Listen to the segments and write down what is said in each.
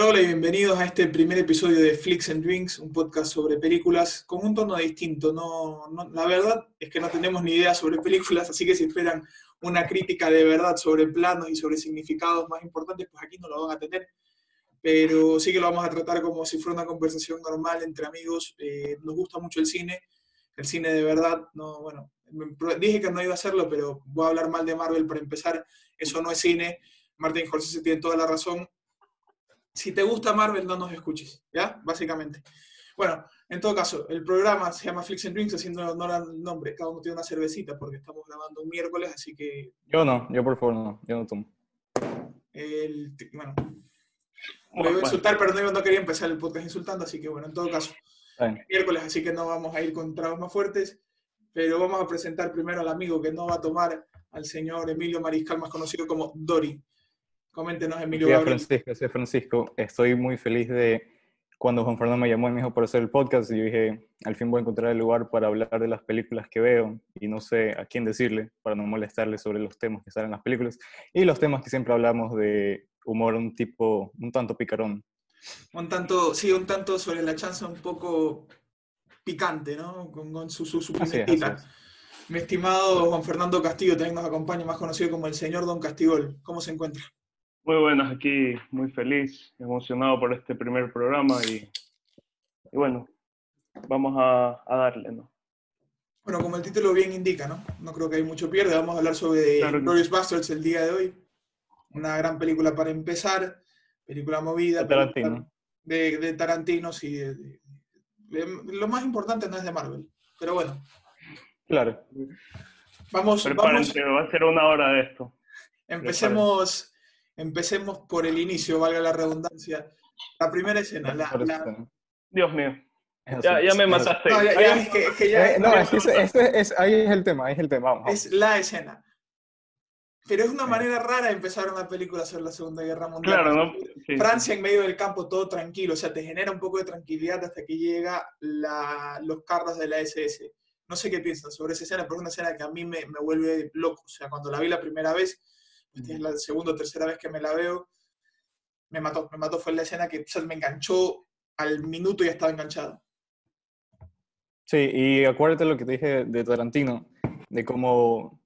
Hola, hola y bienvenidos a este primer episodio de Flicks and Drinks, un podcast sobre películas con un tono distinto. No, no- la verdad es que no tenemos ni idea sobre películas, así que si esperan una crítica de verdad sobre planos y sobre significados más importantes, pues aquí no lo van a tener. Pero sí que lo vamos a tratar como si fuera una conversación normal entre amigos. Eh, nos gusta mucho el cine, el cine de verdad. No, bueno, dije que no iba a hacerlo, pero voy a hablar mal de Marvel para empezar. Eso no es cine. Martin Scorsese tiene toda la razón si te gusta Marvel, no nos escuches, ¿ya? Básicamente. Bueno, en todo caso, el programa se llama Flix and Drinks, haciendo honor al nombre. Cada uno tiene una cervecita porque estamos grabando un miércoles, así que, Yo no, yo por favor no, yo no tomo. el, bueno, lo iba a insultar, pero no, no quería empezar el podcast insultando, así que bueno, en todo caso, bien. miércoles, así que no vamos a ir con tragos más fuertes, pero vamos a presentar primero al amigo que no va a tomar, al señor Emilio Mariscal, más conocido como Dori. Coméntenos, Emilio Soy. Francisco, soy Francisco. Estoy muy feliz de cuando Juan Fernando me llamó y me dijo para hacer el podcast. Y yo dije, al fin voy a encontrar el lugar para hablar de las películas que veo y no sé a quién decirle para no molestarle sobre los temas que salen en las películas y los temas que siempre hablamos de humor un tipo, un tanto picarón. un tanto, sí, un tanto sobre la chanza un poco picante, ¿no? Con, con su, su, su Así es, así es. Mi estimado Juan Fernando Castillo también nos acompaña, más conocido como el señor Don Castigol. ¿Cómo se encuentra? Muy buenas, aquí muy feliz, emocionado por este primer programa y, y bueno, vamos a, a darle, ¿no? Bueno, como el título bien indica, ¿no? No creo que hay mucho pierde. Vamos a hablar sobre Claro que Glorious Bastards el día de hoy. Una gran película para empezar, película movida. De Tarantino. De, de Tarantino, sí. de- de- de- lo más importante no es de Marvel. Pero bueno, Claro. vamos, vamos, Prepárense, va a ser una hora de esto. Empecemos, empecemos por el inicio, valga la redundancia. La primera escena, la, la-. Dios mío, ya, ya me mataste. No, ya- ya es que- es que ya- Eh, no, es que ese- ese es- ahí es el tema, ahí es el tema. Vamos, es la escena. Pero es una manera rara de empezar una película sobre la Segunda Guerra Mundial. Claro, ¿no? Sí. Francia en medio del campo, todo tranquilo, o sea, te genera un poco de tranquilidad hasta que llega la- los carros de la SS. No sé qué piensan sobre esa escena, pero es una escena que a mí me, me vuelve loco. O sea, cuando la vi la primera vez, esta es la segunda o tercera vez que me la veo, me mató. Me mató, fue la escena que o sea, me enganchó al minuto y ya estaba enganchado. Sí, y acuérdate lo que te dije de Tarantino, de cómo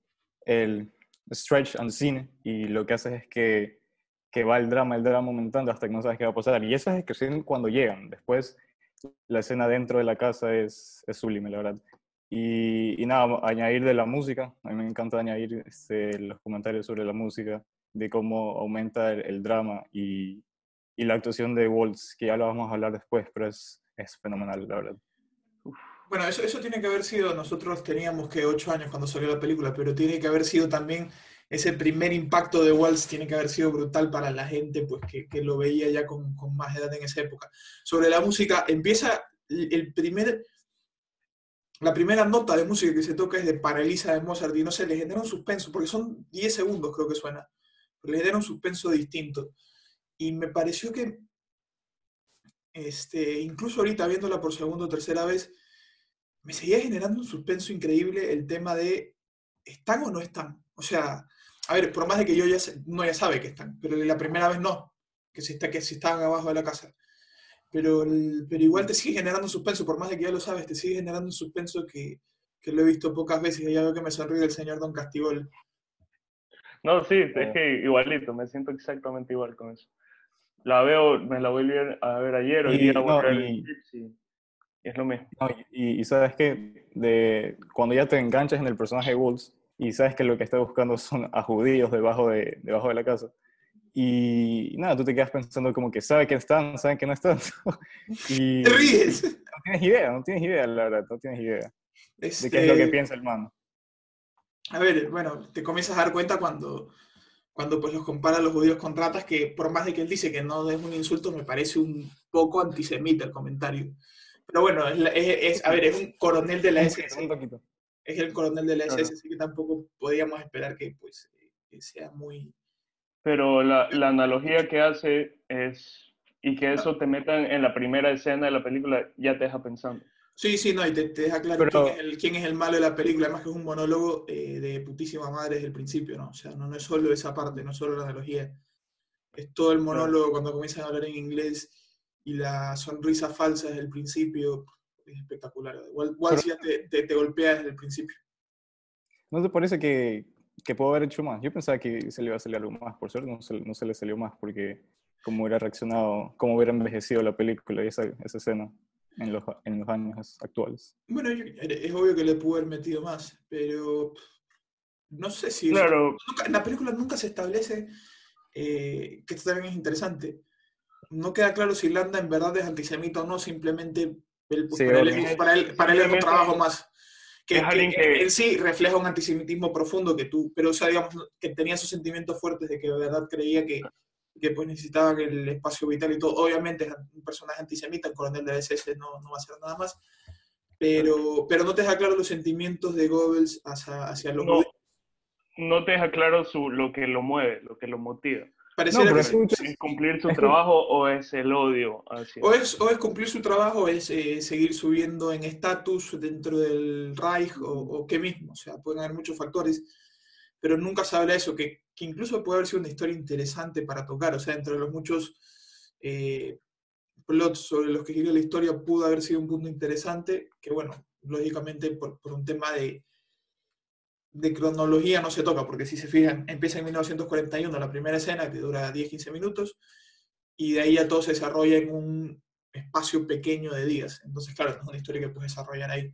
el stretch and scene y lo que haces es que, que va el drama, el drama aumentando hasta que no sabes qué va a pasar. Y esa es que cuando llegan. Después, la escena dentro de la casa es, es sublime, la verdad. Y, y nada, añadir de la música. A mí me encanta añadir este, los comentarios sobre la música, de cómo aumenta el, el drama y, y la actuación de Waltz, que ya lo vamos a hablar después, pero es, es fenomenal, la verdad. Bueno, eso, eso tiene que haber sido, nosotros teníamos que ocho años cuando salió la película, pero tiene que haber sido también ese primer impacto de Waltz, tiene que haber sido brutal para la gente pues, que, que lo veía ya con, con más edad en esa época. Sobre la música, empieza el primer, la primera nota de música que se toca es de Paralisa de Mozart y no sé, le genera un suspenso, porque son 10 segundos creo que suena, pero le genera un suspenso distinto. Y me pareció que, este, incluso ahorita viéndola por segunda o tercera vez, me seguía generando un suspenso increíble el tema de ¿están o no están? O sea, a ver, por más de que yo ya no ya sabe que están, pero la primera vez no, que si, está, que si estaban abajo de la casa. Pero, el- pero igual te sigue generando un suspenso, por más de que ya lo sabes, te sigue generando un suspenso que, que lo he visto pocas veces y ya veo que me sonríe el señor Don Castigol. No, sí, Eh. es que igualito, me siento exactamente igual con eso. La veo, me la volví a ver ayer, hoy Y- día no, voy a ver y- y, y es lo mismo. No, y, y sabes que de, cuando ya te enganchas en el personaje de Wolves y sabes que lo que está buscando son a judíos debajo de, debajo de la casa. Y, nada, tú te quedas pensando como que sabe que están, saben que no están. y ¡Te ríes! no tienes idea, no tienes idea, la verdad, no tienes idea de Este, qué es lo que piensa el man. A ver, bueno, te comienzas a dar cuenta cuando, cuando pues los compara a los judíos con ratas, que por más de que él dice que no es un insulto, me parece un poco antisemita el comentario. Pero bueno, es, es- es- a ver, es un coronel de la SS, un poquito. es el coronel de la Claro. SS, así que tampoco podíamos esperar que pues que sea muy... Pero la, la analogía que hace es, y que eso te metan en la primera escena de la película, ya te deja pensando. Sí, sí, no, y te, te deja claro Pero- quién, es el, quién es el malo de la película, además que es un monólogo eh, de putísima madre desde el principio, ¿no? O sea, no, no es solo esa parte, no es solo la analogía. Es todo el monólogo cuando comienzan a hablar en inglés y la sonrisa falsa desde el principio. Es espectacular. Igual, igual si ya te, te, te golpea desde el principio. ¿No te parece que, que puedo haber hecho más? Yo pensaba que se le iba a salir algo más, por suerte no se, no se le salió más, porque cómo hubiera reaccionado, cómo hubiera envejecido la película y esa, esa escena en los, en los años actuales. Bueno, yo- es obvio que le pudo haber metido más, pero no sé si... Claro, Nunca- en la película nunca se establece, eh, que esto también es interesante, no queda claro si Landa en verdad es antisemita o no, simplemente él, Sí, para, él, para él- para él es un trabajo más. Que, es que que- en sí refleja un antisemitismo profundo que tú, pero o sea, digamos, que tenía esos sentimientos fuertes de que de verdad creía que, que pues necesitaban el espacio vital y todo. Obviamente es un personaje antisemita, el coronel de SS no, no va a hacer nada más, pero, pero no te deja claro los sentimientos de Goebbels hacia, hacia los no, no te deja claro su, lo que lo mueve, lo que lo motiva. Pareciera pero que es sí. que- ¿Es cumplir su trabajo o es el odio hacia O es, o es cumplir su trabajo, o es eh, seguir subiendo en estatus dentro del Reich o, o qué mismo. O sea, pueden haber muchos factores, pero nunca se habla de eso, que, que incluso puede haber sido una historia interesante para tocar. O sea, entre los muchos eh, plots sobre los que gira la historia, pudo haber sido un punto interesante, que bueno, lógicamente por, por un tema de, de cronología no se toca, porque si se fijan, empieza en 1941 la primera escena, que dura 10-15 minutos, y de ahí ya todo se desarrolla en un espacio pequeño de días. Entonces, claro, no es una historia que puedes desarrollar ahí.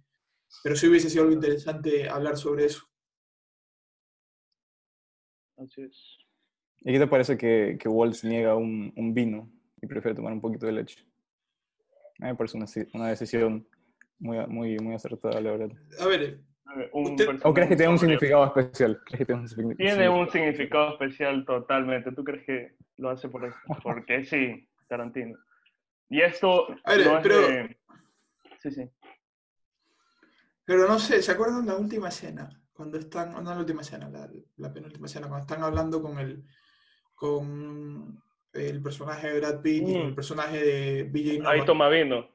Pero sí hubiese sido algo interesante hablar sobre eso. Así es. ¿Y qué te parece que, que Waltz niega un, un vino y prefiere tomar un poquito de leche? A mí me parece una, una decisión muy, muy, muy acertada, la verdad. A ver, Un Usted- personaje ¿O crees que tiene un significado especial? ¿Crees que tiene un Tiene significado? un significado especial totalmente. ¿Tú crees que lo hace por eso? Porque sí, Tarantino. Y esto A ver, no es pero- de- Sí, sí. pero no sé, ¿se acuerdan la última escena? Cuando están, no la última escena, la, la penúltima escena, cuando están hablando con el, con el personaje de Brad Pitt y con el Mm. personaje de BJ Ahí toma vino.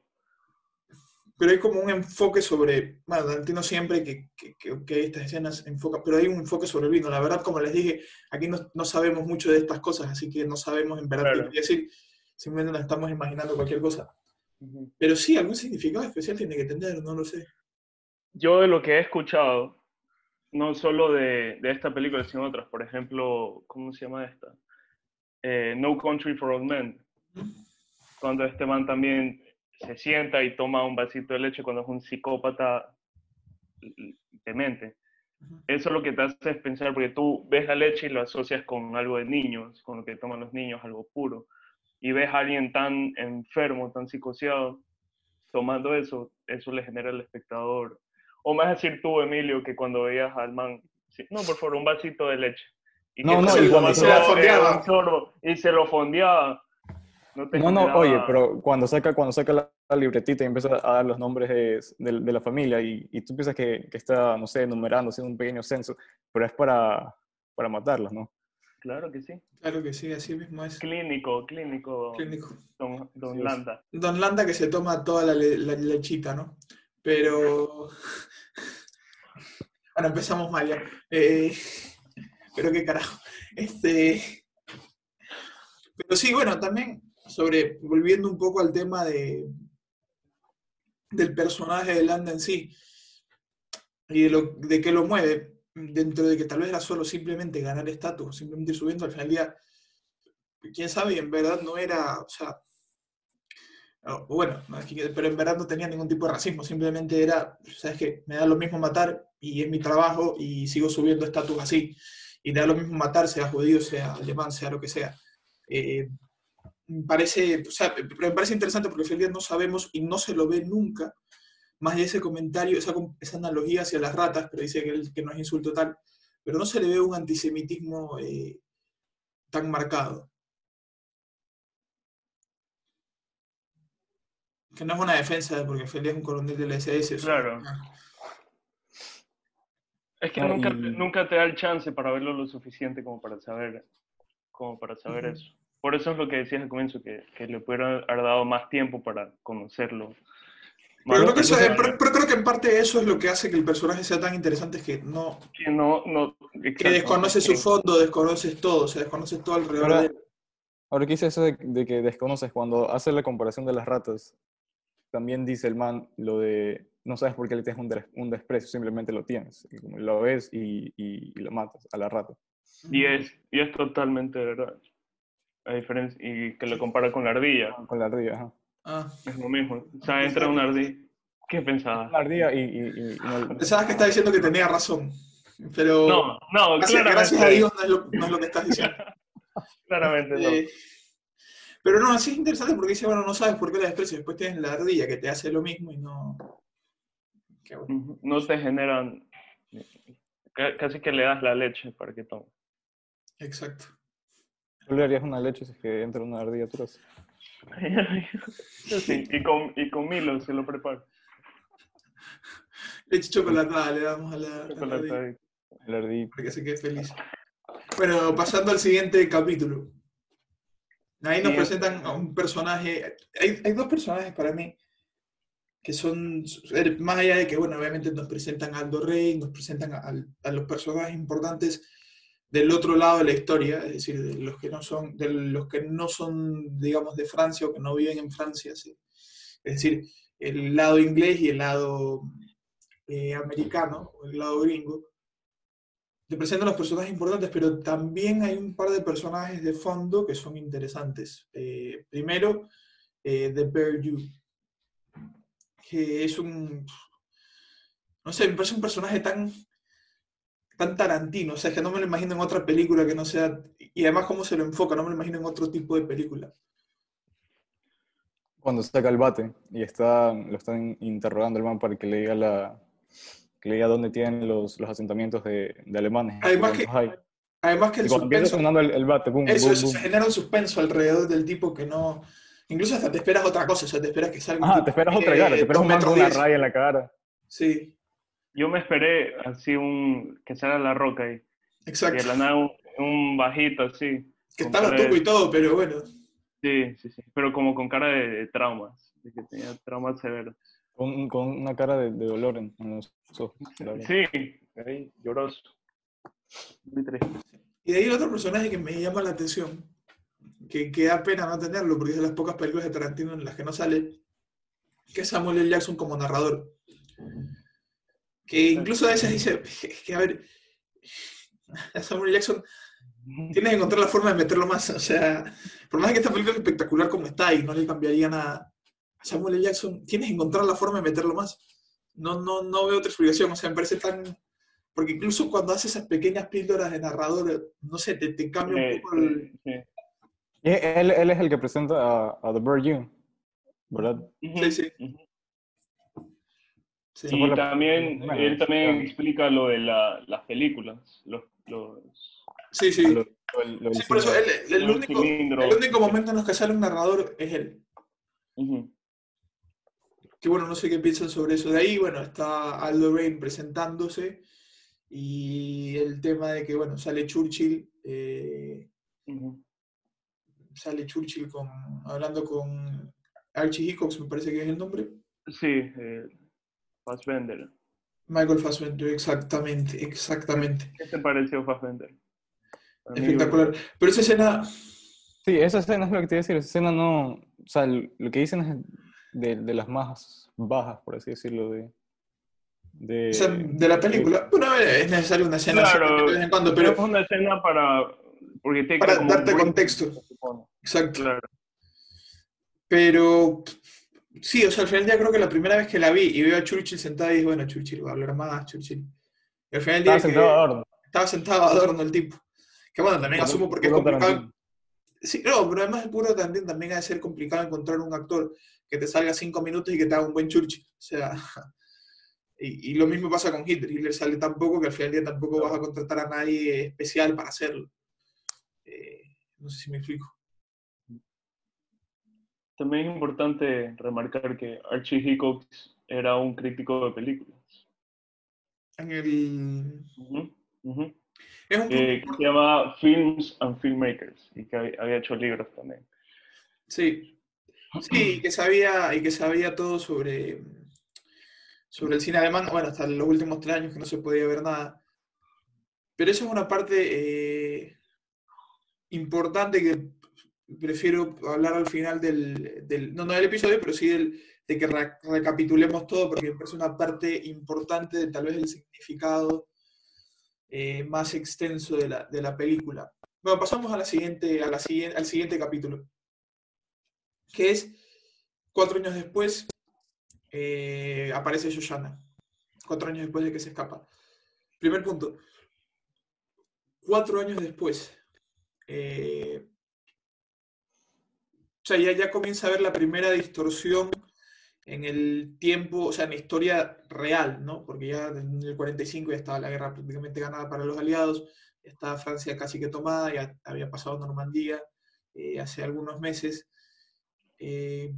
Pero hay como un enfoque sobre, bueno, Tarantino siempre que, que, que- que estas escenas enfoca, pero hay un enfoque sobre el vino. La verdad, como les dije, aquí no, no sabemos mucho de estas cosas, así que no sabemos en verdad Claro. qué decir, simplemente nos estamos imaginando cualquier cosa. Pero sí, algún significado especial tiene que tener, no lo sé. Yo de lo que he escuchado, no solo de, de esta película, sino otras, por ejemplo, ¿cómo se llama esta? Eh, no Country for Old Men. Cuando este man también se sienta y toma un vasito de leche cuando es un psicópata demente. Eso es lo que te hace es pensar, porque tú ves la leche y lo asocias con algo de niños, con lo que toman los niños, algo puro. Y ves a alguien tan enfermo, tan psicoseado, tomando eso, eso le genera al espectador. O más decir tú, Emilio, que cuando veías al man, no, por favor, un vasito de leche. Y No, no, y lo cuando se todo, fondeaba. y se lo fondeaba. No, No, oye, pero cuando saca, cuando saca la, la libretita y empieza a dar los nombres de, de- de la familia y, y tú piensas que, que está, no sé, enumerando, haciendo un pequeño censo, pero es para, para matarlos, ¿no? Claro que sí. Claro que sí, así mismo es. Clínico, clínico, Clínico. don, don Sí, es. Landa. Don Landa que se toma toda la, le- la lechita, ¿no? Pero... Bueno, empezamos mal ya. Eh, pero qué carajo. Este... Pero sí, bueno, también sobre, volviendo un poco al tema de, del personaje de Landa en sí, y de, lo, de qué lo mueve, dentro de que tal vez era solo simplemente ganar estatus, simplemente subiendo, al final día, quién sabe, y en verdad no era, o sea, bueno, pero en verdad no tenía ningún tipo de racismo, simplemente era, sabes que me da lo mismo matar y es mi trabajo y sigo subiendo estatus así, y da lo mismo matar, sea judío, sea alemán, sea lo que sea. Eh, parece, o sea, pero me parece interesante porque día no sabemos y no se lo ve nunca, más de ese comentario, esa, esa analogía hacia las ratas, pero dice que, él- que no es insulto tal, pero no se le ve un antisemitismo eh, tan marcado. Que no es una defensa, porque Feli es un coronel del SS. o sea, Claro. ah, Es que nunca, nunca te da el chance para verlo lo suficiente como para saber, como para saber eso. Por eso es lo que decías al comienzo, que, que le pudieran haber dado más tiempo para conocerlo. Pero creo, que eso pero- pero creo que en parte eso es lo que hace que el personaje sea tan interesante, es que no Que no, no, que desconoces su fondo, desconoces todo, o sea, desconoces todo alrededor Ahora- de él. Ahora que hice eso de, de que desconoces, cuando hace la comparación de las ratas, también dice el man lo de no sabes por qué le tienes un, des- un desprecio, simplemente lo tienes. Lo ves y, y- y lo matas a la rata. Y es, y es totalmente verdad. A diferencia, y que lo compara con la ardilla, Con la ardilla, ajá. Ah, es lo mismo. O sea, entra una ardilla. ¿Qué pensabas? La ardilla y... y, y- y no- pensabas que estaba diciendo que tenía razón, pero No, no, gracias, claramente, gracias a Dios no es, lo, no es lo que estás diciendo. claramente no. Eh, pero no, así es interesante porque dice, bueno, no sabes por qué la desprecias. Después tienes la ardilla que te hace lo mismo y no... Qué bueno. Ujú. No te generan. ca- Casi que le das la leche para que tome. Exacto. ¿Tú le harías una leche si es que entra una ardilla a tu casa? Sí, y con, y con Milo se lo preparo. Leche chocolatada le damos a la, a la Chocolate ardilla ahí. La ardilla. para que se quede feliz. Bueno, pasando al siguiente capítulo. Ahí nos presentan a un personaje. Hay, hay dos personajes para mí que son, er, más allá de que, bueno, obviamente nos presentan a Aldo Rey, nos presentan a, al- a los personajes importantes del otro lado de la historia, es decir, de los que no son, de los que no son, digamos, de Francia o que no viven en Francia, sí. es decir, el lado inglés y el lado eh, americano, el lado gringo. Te presentan los personajes importantes, pero también hay un par de personajes de fondo que son interesantes. Eh, primero, eh, The Bear You, que es un, no sé, me parece un personaje tan, tan tarantino, o sea, es que no me lo imagino en otra película que no sea, y además cómo se lo enfoca, no me lo imagino en otro tipo de película. Cuando saca el bate y está, lo están interrogando el man para que le diga la que le diga dónde tienen los, los asentamientos de, de alemanes. Además que- hay. Además que el suspenso, sonando el, el bate, boom, eso, boom, eso boom. se genera un suspenso alrededor del tipo que no, incluso hasta te esperas otra cosa, o sea, te esperas que salga Ah, te esperas otra cara, te esperas un man con una raya en la cara. Sí, Yo me esperé así un. que sea la roca ahí. Y exacto. de la nada un, un bajito así. Que cara de- tuco y todo, pero bueno. Sí, sí, sí. Pero como con cara de, de traumas. De que tenía traumas severos. Con, con una cara de, de dolor en, en los ojos. Sí, ahí, lloroso. Muy triste. Y de ahí el otro personaje que me llama la atención, que, que da pena no tenerlo, porque es de las pocas películas de Tarantino en las que no sale, que es Samuel L. Jackson como narrador. Que incluso a veces dice, "Es que a ver, Samuel L. Jackson, tienes que encontrar la forma de meterlo más. O sea, por más que esta película es espectacular como está y no le cambiaría nada, a Samuel L. Jackson, tienes que encontrar la forma de meterlo más. No, no, no veo otra explicación, o sea, me parece tan... Porque incluso cuando hace esas pequeñas píldoras de narrador, no sé, te, te cambia un poco el... sí. Y él, él es el que presenta a, a The Bird You, ¿verdad? Sí, sí. Sí. Y la- también, Bueno, él también claro. explica lo de la, las películas. Los, los, Sí, sí. Lo- lo- lo Sí, por eso el, el único, el único momento en los que sale un narrador es él. Que bueno, no sé qué piensan sobre eso. De ahí, bueno, está Aldo Rain presentándose y el tema de que, bueno, sale Churchill, eh, sale Churchill con, hablando con Archie Hickox, me parece que es el nombre. Sí, eh, Fassbender. Michael Fassbender, exactamente, exactamente. ¿Qué te pareció Fassbender? Espectacular. Pero esa escena, Sí, esa escena es lo que te iba a decir. Esa escena no. O sea, lo que dicen es de, de las más bajas, por así decirlo, de. de de la película, bueno, es necesario una escena así Claro, de vez en cuando, Pero es una escena para... Porque tiene Para como darte contexto. exacto. Claro. Pero sí, o sea, al final del día creo que la primera vez que la vi y veo a Churchill sentado y dije, bueno, Churchill va a hablar más, Churchill. Y al final del día Estaba sentado que- adorno. estaba sentado adorno el tipo. Que bueno, también asumo porque es complicado. Sí, no, pero además el puro también, también ha de ser complicado encontrar un actor que te salga cinco minutos y que te haga un buen Churchill. O sea, y, y lo mismo pasa con Hitler. Hitler sale tan poco que al final del día tampoco vas a contratar a nadie especial para hacerlo. Eh, no sé si me explico. También es importante remarcar que Archie Hickox era un crítico de películas. En el... Es un Eh, que se llama Films and Filmmakers y que había- había hecho libros también. Sí. Sí, y que sabía, y que sabía todo sobre, sobre el cine alemán, bueno, hasta los últimos tres años que no se podía ver nada. Pero eso es una parte eh, importante que prefiero hablar al final del, del no, del episodio, pero sí del, de que re- recapitulemos todo, porque me parece una parte importante de tal vez el significado eh, más extenso de la, de la película. Bueno, pasamos a la siguiente, a la al siguiente capítulo, que es cuatro años después eh, aparece Shoshana, cuatro años después de que se escapa. Primer punto, cuatro años después, eh, sea, ya, ya comienza a ver la primera distorsión en el tiempo, o sea, en la historia real, ¿no? Porque ya en el 45 ya estaba la guerra prácticamente ganada para los aliados, ya estaba Francia casi que tomada, ya había pasado Normandía eh, hace algunos meses. Eh,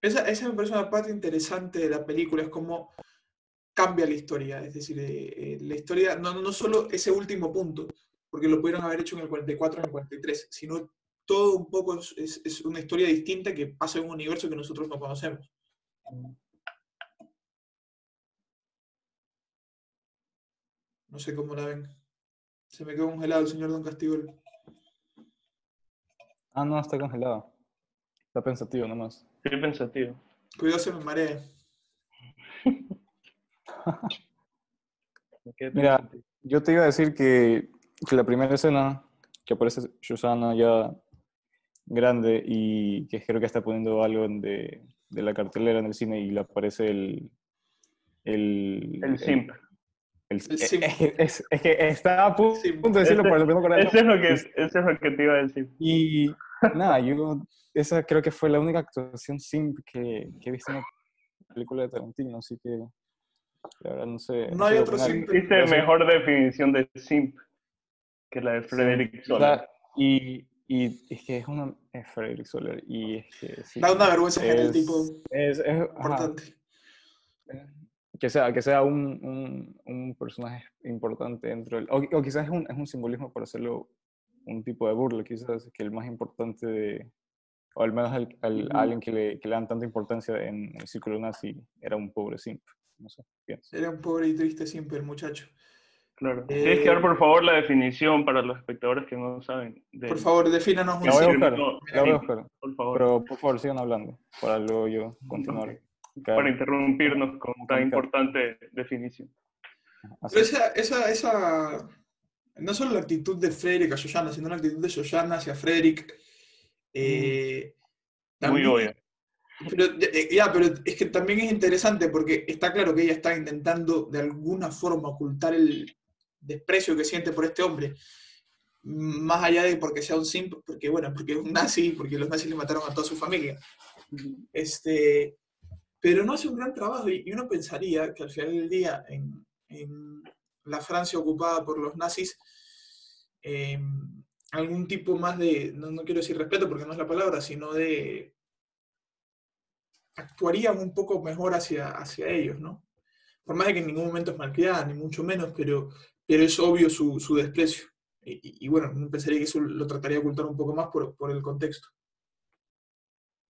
esa, esa me parece una parte interesante de la película, es cómo cambia la historia, es decir, eh, eh, la historia, no, no solo ese último punto, porque lo pudieron haber hecho en el 44, en el 43, sino todo un poco es, es- es una historia distinta que pasa en un universo que nosotros no conocemos. No sé cómo la ven. Se me quedó congelado el señor Don Castigol. Ah, no, está congelado. Está pensativo nomás. Estoy pensativo. Cuidado se me marea. Mira. Yo te iba a decir que, que la primera escena que aparece Susana ya grande y que creo que está poniendo algo en de, de la cartelera en el cine y le aparece el... El, El simp. el- El simp. Es, que- es- es que estaba a pu- Simp. punto de decirlo, Ese- pero no me acordaba. Eso es lo que, eso es lo que te iba a decir. Y nada, yo, esa creo que fue la única actuación simp que, que he visto en una película de Tarantino, así que la verdad no sé. No hay sé otro simp. Sí. mejor definición de simp que la de Frederick sea, y, y es que es una es Frederick Soler y es que sí, Da una vergüenza en el tipo es, importante. que sea que sea un, un, un personaje importante dentro del, o, o quizás es un, es un simbolismo para hacerlo un tipo de burla quizás que el más importante de o al menos a alguien que le, que le dan tanta importancia en el círculo nazi era un pobre simp no sé pienso Era un pobre y triste siempre el muchacho. Claro. Eh, Tienes que dar, por favor, la definición para los espectadores que no saben. de- Por favor, defínanos un la voy a buscar la voy a buscar Por favor. pero por favor sigan hablando para luego yo continuar Ok. Claro. Para interrumpirnos con tan importante definición. Pero esa, esa, esa, no solo la actitud de Frederick a Shoshana, sino la actitud de Shoshana hacia Frederick. eh, Mm. Muy también- obvia. Pero, eh, ya, pero es que también es interesante porque está claro que ella está intentando de alguna forma ocultar el desprecio que siente por este hombre. Más allá de porque sea un simp, porque bueno, porque es un nazi, porque los nazis le mataron a toda su familia. Este, pero no hace un gran trabajo y y uno pensaría que al final del día en, en la Francia ocupada por los nazis, eh, algún tipo más de, no, no quiero decir respeto porque no es la palabra, sino de actuarían un poco mejor hacia, hacia ellos, ¿no? Por más de que en ningún momento es malcriada, ni mucho menos, pero, pero es obvio su, su desprecio. Y, y- y bueno, pensaría que eso lo trataría de ocultar un poco más por, por el contexto.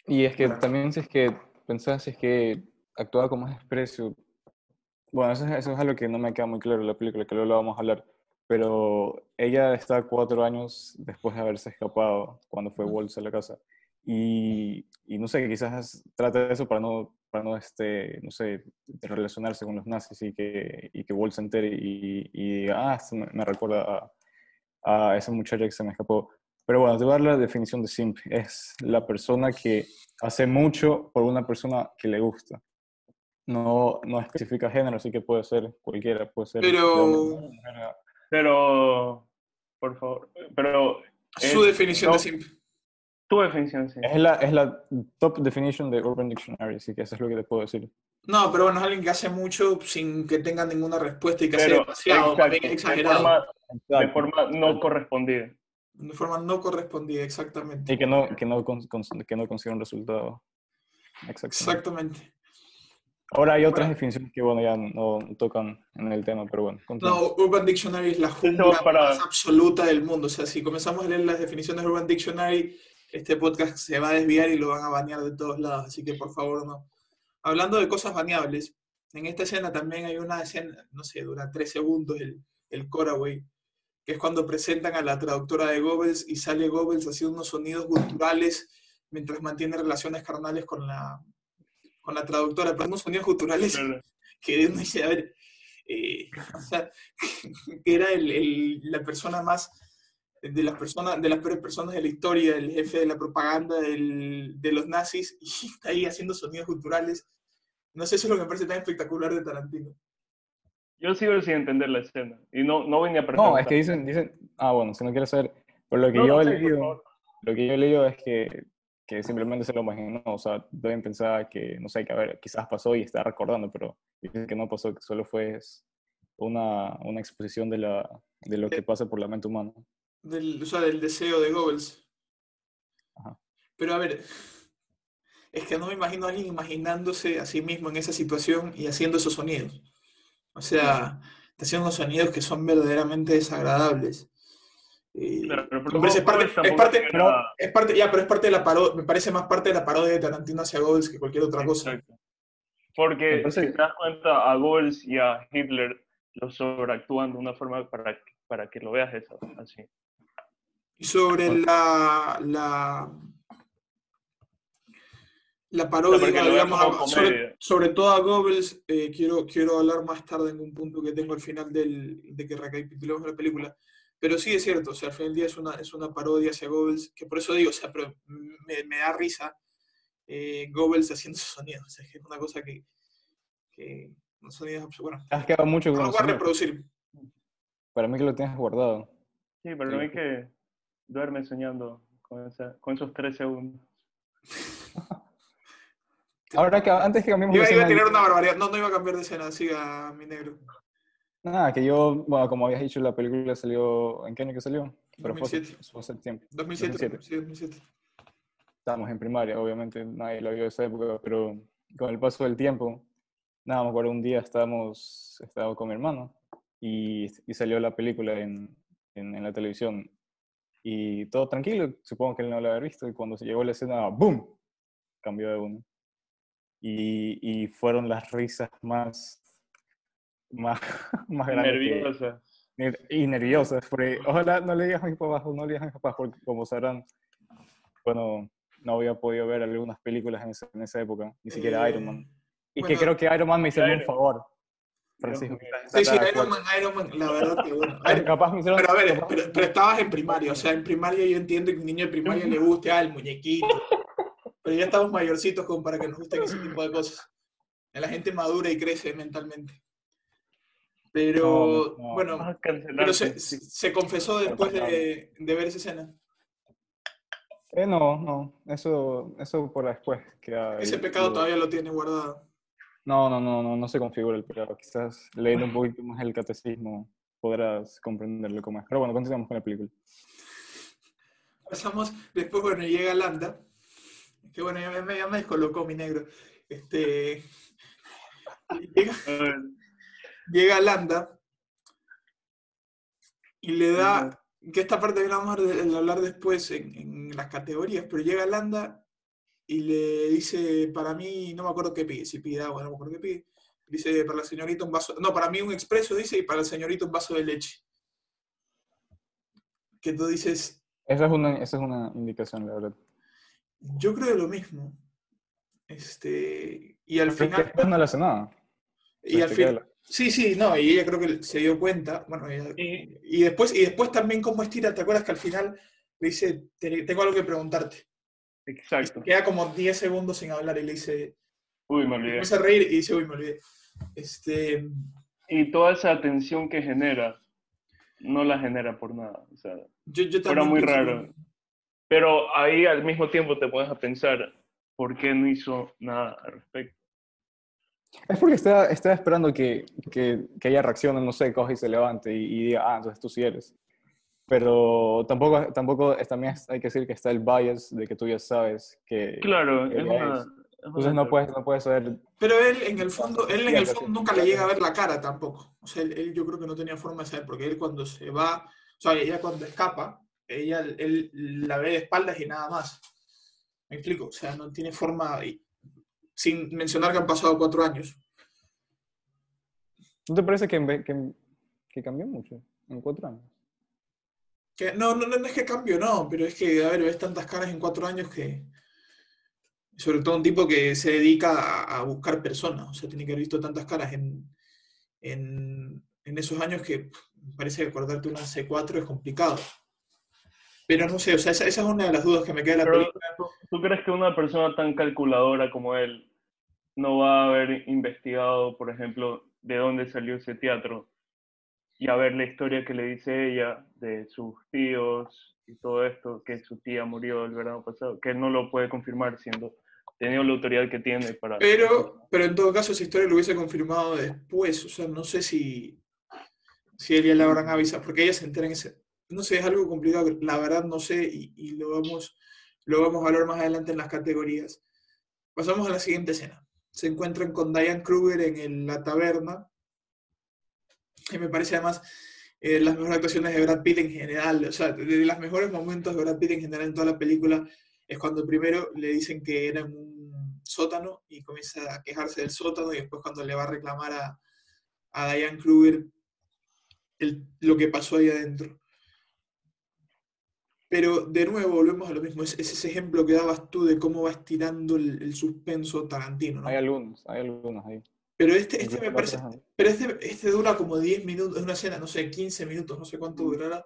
Y es que también si es que pensás si es que actuaba con más desprecio, bueno, eso, es- eso es algo que no me queda muy claro en la película, que luego lo vamos a hablar, pero ella está cuatro años después de haberse escapado cuando fue. Waltz a la casa. Y, y no sé, quizás trata de eso para no, para no, este, no sé, relacionarse con los nazis y que, y que Waltz se entere y, y ah, me, me recuerda a, a esa muchacha que se me escapó. Pero bueno, te voy a dar la definición de simp. Es la persona que hace mucho por una persona que le gusta. No, no especifica género, así que puede ser cualquiera, puede ser... Pero- Pero, por favor, pero Su Eh, definición no. de simp. Tu definición, sí. Es la, es la top definition de Urban Dictionary, así que eso es lo que te puedo decir. No, pero bueno, es alguien que hace mucho sin que tenga ninguna respuesta y que hace Pero, demasiado, más bien exacto, es de exagerado. forma, de Exacto. forma no correspondida. De forma no correspondida, exactamente. Y que no, que no, que no consiga un resultado. Exactamente. Exactamente. Ahora hay otras Bueno. definiciones que, bueno, ya no tocan en el tema, pero bueno. No, Urban Dictionary es la jungla para- más absoluta del mundo. O sea, si comenzamos a leer las definiciones de Urban Dictionary, este podcast se va a desviar y lo van a banear de todos lados. Así que por favor, no. Hablando de cosas baneables, en esta escena también hay una escena, no sé, dura tres segundos el, el Coraway, que es cuando presentan a la traductora de Goebbels y sale Goebbels haciendo unos sonidos culturales mientras mantiene relaciones carnales con la, con la traductora, pero unos sonidos culturales Claro. que uno dice, a ver, eh, o sea, que era el- el- la persona más, de las personas, de las peores personas de la historia, el jefe de la propaganda del- de los nazis, y está ahí haciendo sonidos culturales. No sé, eso es lo que me parece tan espectacular de Tarantino. Yo sigo sin entender la escena. Y no, no venía a. No, es que dicen, dicen, ah, bueno, si no quieres saber, por lo que No, yo no sé, leído, lo que yo he leído es que, que simplemente se lo imaginó, o sea, deben pensar que, no sé, que a ver, quizás pasó y está recordando, pero dicen que no pasó, que solo fue una, una exposición de, la, de lo que pasa por la mente humana. Del, o sea, del deseo de Goebbels. Ajá. Pero a ver, es que no me imagino a alguien imaginándose a sí mismo en esa situación y haciendo esos sonidos. O sea, está haciendo unos sonidos que son verdaderamente desagradables. Eh, Claro, pero parte, es parte, era- no, es parte, ya, pero es parte de la parodia, me parece más parte de la parodia de Tarantino hacia Goebbels que cualquier otra cosa. Exacto. Porque si te das cuenta, a Goebbels y a Hitler los sobreactúan de una forma para, que- para que lo veas eso, así. Y sobre la, la, la parodia, digamos, sobre, sobre todo a Goebbels, eh, quiero, quiero hablar más tarde en un punto que tengo al final del, de que recapitulemos la película. Pero sí es cierto, o sea, al final del día es una, es una parodia hacia Goebbels, que por eso digo, o sea, pero me, me da risa eh, Goebbels haciendo esos sonidos. O sea, es que es una cosa que, que los sonidos, bueno, Has quedado mucho no con lo los voy a sonidos. reproducir. Para mí que lo tienes guardado. Sí, pero Sí. no hay que duerme soñando con, esa, con esos tres segundos. Ahora que antes que cambiemos de Iba, iba a tirar una barbaridad, no, no iba a cambiar de escena, siga mi negro. Nada, que yo, bueno, como habías dicho, la película salió, ¿en qué año que salió? Pero fue, hace- 2007. fue hace tiempo. 2007, 2007. sí, 2007. Estábamos en primaria, obviamente nadie lo vio de esa época, pero con el paso del tiempo, nada, me acuerdo un día estábamos, estaba con mi hermano y, y salió la película en, en, en la televisión y todo tranquilo, supongo que él no lo había visto y cuando se llegó a la escena, ¡boom! Cambió de uno. Y, y fueron las risas más, más, más grandes. que- Nerviosa. ner- y nerviosas, porque ojalá no le digas a mis papás o no le digas a mis papás, porque como sabrán, bueno, no había podido ver algunas películas en esa, en esa época, ni siquiera Eh, Iron Man. Y bueno, que creo que Iron Man me hicieron un favor. Francisco, Sí, sí, Iron. Man, Iron Man, la verdad que bueno. A Pero ver, capaz me hicieron... pero a ver, pero, pero estabas en primaria, o sea, en primaria yo entiendo que un niño de primaria le guste ah, el muñequito, pero ya estamos mayorcitos como para que nos gusten ese tipo de cosas. La gente madura y crece mentalmente. Pero, No, no, bueno, pero se, se confesó después de, de ver esa escena. Eh, no, no, eso, eso por después. queda Ese pecado lo- todavía lo tiene guardado. No, no, no, no, no se configura el pecado. Quizás leyendo un poquito más el catecismo podrás comprenderlo como es. Pero bueno, continuamos con la película. Pasamos, después, bueno, llega Landa, que bueno, ya me, ya me descolocó mi negro. Este, llega, llega y le da, que esta parte la vamos a hablar después en, las categorías, pero llega Landa y le dice, para mí, no me acuerdo qué pide, si pide agua, no me acuerdo qué pide, dice, para la señorita un vaso, no, para mí un expreso, dice, y para la señorita un vaso de leche. Que tú dices, Esa es una, esa es una indicación, la verdad. yo creo lo mismo. Este, y al Pero es final, después no le hace nada. y al se fin- queda- Sí, sí, no, y ella creo que se dio cuenta, bueno, ella- Y- y, después, y después también cómo estira, ¿te acuerdas que al final le dice, "Te- tengo algo que preguntarte? Exacto. queda como 10 segundos sin hablar y le dice, Uy, me olvidé. empieza a reír y dice, uy, me olvidé. Este, Y toda esa tensión que genera, no la genera por nada. O sea, yo, yo Era también muy raro. que- pero ahí al mismo tiempo te pones a pensar, ¿por qué no hizo nada al respecto? Es porque está, está esperando que, que, que ella reaccione, no sé, coge y se levante y, y diga, ah, entonces tú sí eres. Pero tampoco, tampoco es- también es- hay que decir que está el bias de que tú ya sabes que... Claro, es ella una... es. es Entonces no puedes, no puedes saber... Pero él en el fondo, él en el fondo nunca le llega a ver la cara tampoco. O sea, él, él yo creo que no tenía forma de saber, porque él cuando se va, o sea, ella cuando escapa, ella, él la ve de espaldas y nada más. ¿Me explico? O sea, no tiene forma, y- sin mencionar que han pasado cuatro años. ¿No te parece que, que, que cambió mucho en cuatro años? Que, no, no, no es que cambio, no, pero es que, a ver, ves tantas caras en cuatro años que. Sobre todo un tipo que se dedica a, a buscar personas. O sea, tiene que haber visto tantas caras en, en, en esos años que me parece que acordarte una C4 es complicado. Pero no sé, o sea, esa, esa es una de las dudas que me queda de la Pero, película. ¿tú, tú crees que una persona tan calculadora como él no va a haber investigado, por ejemplo, de dónde salió ese teatro y a ver la historia que le dice ella de sus tíos y todo esto, que su tía murió el verano pasado, que él no lo puede confirmar siendo teniendo la autoridad que tiene para... Pero, pero en todo caso, esa historia lo hubiese confirmado después. O sea, no sé si, si ella le habrán avisado, porque ella se entera en ese. No sé, es algo complicado. La verdad, no sé, y, y lo, vamos, lo vamos a hablar más adelante en las categorías. Pasamos a la siguiente escena. Se encuentran con Diane Kruger en el- la taberna. Y me parece además eh, las mejores actuaciones de Brad Pitt en general. O sea, de, los mejores momentos de Brad Pitt en general en toda la película es cuando primero le dicen que era en un sótano y comienza a quejarse del sótano y después cuando le va a reclamar a, a Diane Kruger el- lo que pasó ahí adentro. Pero de nuevo volvemos a lo mismo, es, es ese ejemplo que dabas tú de cómo va estirando el, el suspenso Tarantino, ¿no? Hay algunos, hay algunos ahí. Pero este, este me parece, pero este, este dura como 10 minutos, es una escena, no sé, 15 minutos, no sé cuánto durará,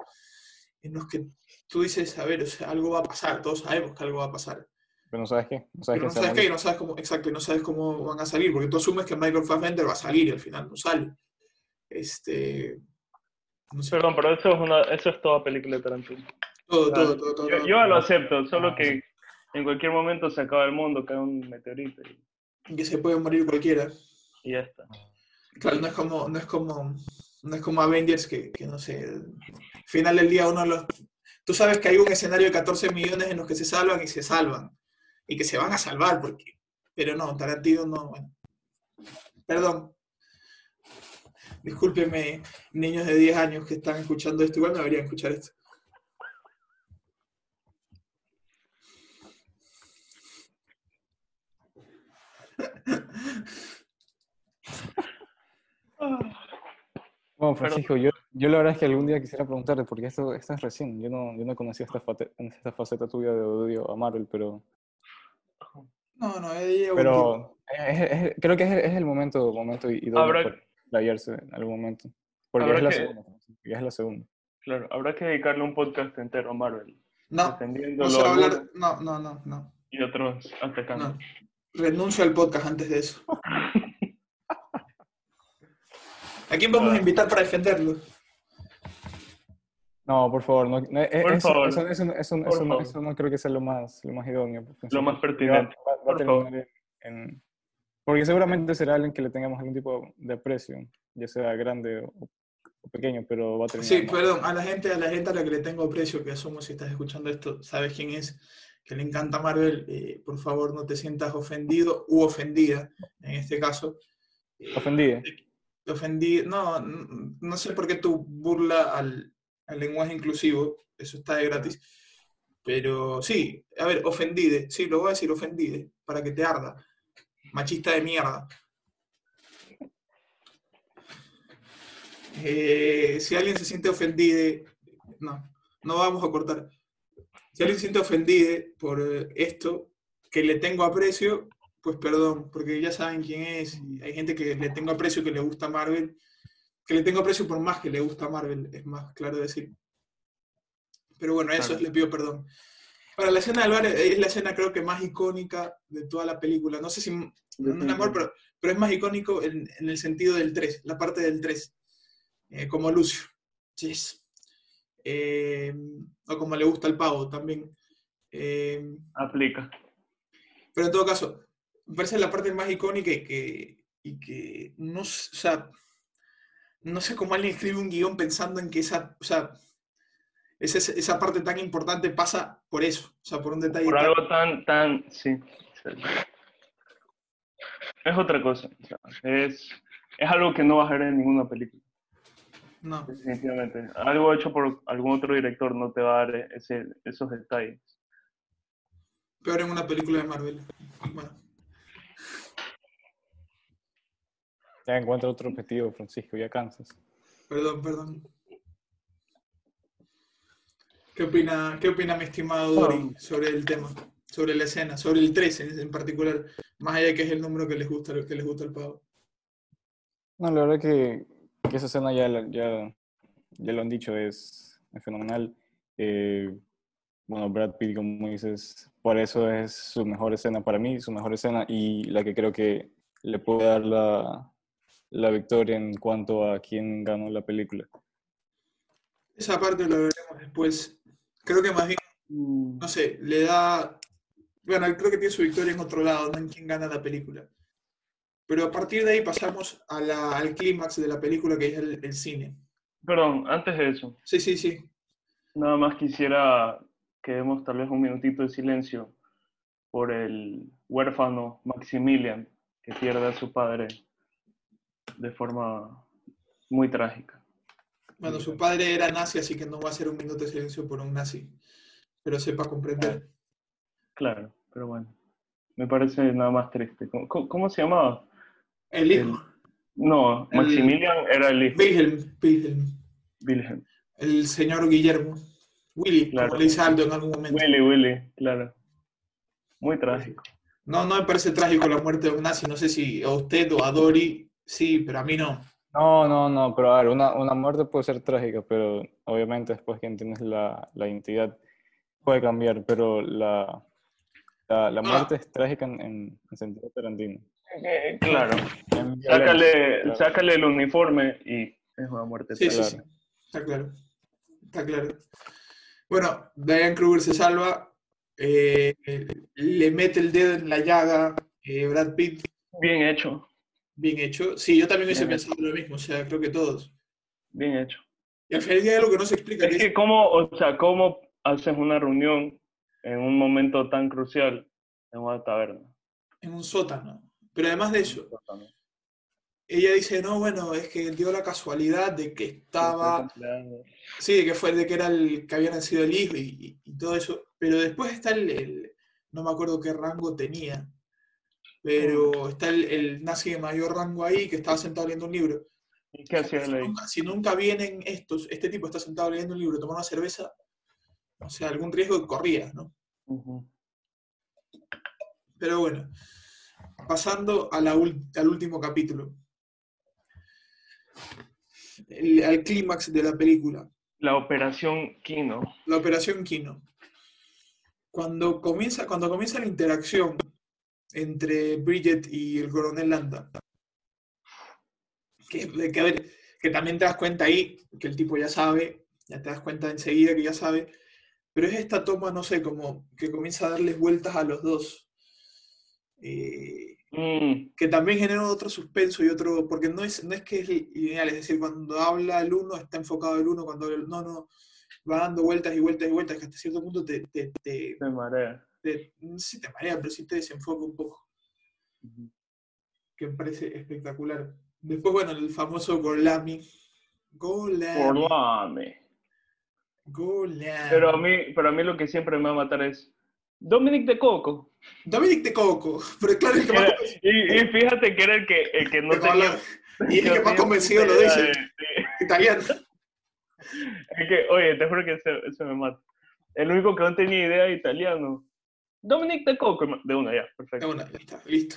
en los que tú dices, a ver, o sea, algo va a pasar, todos sabemos que algo va a pasar. Pero no sabes qué. No sabes Pero no sabes qué, y no sabes cómo, exacto, y no sabes cómo van a salir, porque tú asumes que Michael Fassbender va a salir y al final no sale. Este. No sé. Perdón, pero eso es, una, eso es toda película de Tarantino. todo, todo, todo, todo. Yo, todo. yo lo acepto, solo Ah, que sí. en cualquier momento se acaba el mundo, cae un meteorito y, Que se puede morir cualquiera. Y ya está. Claro, no es como, no es como, no es como Avengers que, que no sé, al final del día uno los... Tú sabes que hay un escenario de 14 millones en los que se salvan y se salvan. Y que se van a salvar, porque... Pero no, Tarantino no, bueno. Perdón. Discúlpeme, niños de 10 años que están escuchando esto, igual no deberían escuchar esto. Bueno, Francisco, yo, yo la verdad es que algún día quisiera preguntarte, porque esto, esto es recién. Yo no, yo no conocía esta, fate- esta faceta tuya de odio a Marvel, pero, No, no, pero es- es- creo que es, es el momento, momento idóneo playarse en algún momento. Porque es la que- segunda, ya es la segunda. Claro, habrá que dedicarle un podcast entero a Marvel, No, no se va a hablar... No, no, no, no. y otros atacando. no. Renuncio al podcast antes de eso. ¿A quién vamos a invitar para defenderlo? No, por favor, no, no, eh, Por eso, favor, eso, eso, no- eso, no- por eso no- favor. eso no creo que sea lo más, lo más idóneo. Francisco, más pertinente, Va, va- va a por favor. en, en- porque seguramente será alguien que le tengamos algún tipo de aprecio, ya sea grande o, o pequeño, pero va a terminar. Sí, mal. perdón, a la gente, a la gente a la que le tengo aprecio, que asumo si estás escuchando esto, sabes quién es, que le encanta Marvel, eh, por favor no te sientas ofendido u ofendida, en este caso. Eh, Ofendí. no, no sé por qué tu burla al, al lenguaje inclusivo, eso está de gratis, pero sí, a ver, ofendide, sí, lo voy a decir, ofendide, para que te arda, machista de mierda. Eh, si alguien se siente ofendido, no, no vamos a cortar. Si alguien se siente ofendido por eh, esto, que le tengo aprecio, pues perdón, porque ya saben quién es. y Hay gente que le tengo aprecio que le gusta Marvel, que le tengo aprecio por más que le gusta Marvel, es más claro decir. Pero bueno, eso Claro. le pido perdón. Ahora, la escena del bar es la escena creo que más icónica de toda la película. No sé si es amor, pero, pero es más icónico en, en el sentido del 3, la parte del 3, eh, como Lucio. Yes. Eh, o como le gusta el pavo también. Eh, Aplica. pero en todo caso, me parece la parte más icónica y que, y que no, o sea, no sé cómo alguien escribe un guion pensando en que esa, o sea, esa, esa parte tan importante pasa por eso, o sea, por un detalle Por tan- algo tan, tan, sí. sí. Es otra cosa. o sea, es, es algo que no vas a ver en ninguna película, No. definitivamente. Algo hecho por algún otro director no te va a dar ese, esos detalles. Peor en una película de Marvel. Bueno, Ya encuentra otro objetivo, Francisco, ya cansas. perdón, perdón. ¿Qué opina, qué opina mi estimado Dori sobre el tema, sobre la escena, sobre el 13 en particular, más allá de que es el número que les gusta, que les gusta al pavo? No, la verdad que, que esa escena ya, ya, ya lo han dicho, es, es fenomenal. Eh, bueno, Brad Pitt, como dices, por eso es su mejor escena para mí, su mejor escena y la que creo que le puede dar la, la victoria en cuanto a quién ganó la película. Esa parte lo veremos después. Creo que más bien, mm. no sé, le da. Bueno, creo que tiene su victoria en otro lado, no en quién gana la película. Pero a partir de ahí pasamos a la, al clímax de la película que es el, cine. Perdón, antes de eso. Sí, sí, sí. Nada más quisiera que demos tal vez un minutito de silencio por el huérfano Maximilian que pierde a su padre de forma muy trágica. Bueno, su padre era nazi, así que no va a ser un minuto de silencio por un nazi, pero sepa comprender. Claro, pero bueno, me parece nada más triste. ¿Cómo, se llamaba? El hijo. no, Maximilian era el hijo. Wilhelm, Wilhelm. Wilhelm. El señor Guillermo. Willy, claro. como le dice Aldo en algún momento. Willy, Willy, claro. Muy trágico. No, no me parece trágico la muerte de un nazi. No sé si a usted o a Dori sí, pero a mí no. No, no, no, pero a ver, una, una muerte puede ser trágica, pero obviamente después que entiendes la, la identidad puede cambiar, pero la, la, la ah. muerte es trágica en, en, sentido tarantino. Eh, claro. Sácale, sácale, el uniforme y es una muerte sí, Sí, sí. Está claro. Está claro. Bueno, Diane Kruger se salva, eh, le mete el dedo en la llaga eh, Brad Pitt. Bien hecho. Bien hecho. Sí, yo también hubiese pensado lo mismo, o sea, creo que todos. Bien hecho. Y al final hay algo que no se explica. Es que, cómo, o sea, cómo haces una reunión en un momento tan crucial en una taberna. En un sótano. Pero además de eso, ella dice, no, bueno, es que dio la casualidad de que estaba... Sí, de que fue, de que era el que había nacido el hijo y, todo eso. Pero después está el, no me acuerdo qué rango tenía, pero está el, nazi de mayor rango ahí que estaba sentado leyendo un libro. ¿Y qué hacía si, nunca, si nunca vienen estos, este tipo está sentado leyendo un libro, tomando una cerveza, o sea, algún riesgo corría, ¿no? Pero bueno, pasando a al último capítulo, al clímax de la película. La operación Kino. La operación Kino. Cuando comienza, cuando comienza la interacción entre Bridget y el coronel Landa. Que, que, que también te das cuenta ahí que el tipo ya sabe, ya te das cuenta enseguida que ya sabe, pero es esta toma, no sé, como que comienza a darles vueltas a los dos. Eh, mm. Que también genera otro suspenso y otro, porque no es, no es que es lineal, es decir, cuando habla el uno está enfocado el uno, cuando el no, no, va dando vueltas y vueltas y vueltas, que hasta cierto punto te... Te, te, te marea no sé si te marea, pero sí te desenfoca un poco. Que me parece espectacular. Después, bueno, el famoso Gorlami. Gorlami. Gorlami. Pero a mí, pero a mí lo que siempre me va a matar es Dominic de Coco. Dominic de Coco. Pero claro, que más... y, y, fíjate que era el que, el que no tenía... Y el que más convencido lo dice. Italiano. Es que, oye, te juro que eso, me mata. El único que no tenía idea de italiano Dominic de Coco, de una ya, perfecto. De una, listo. listo.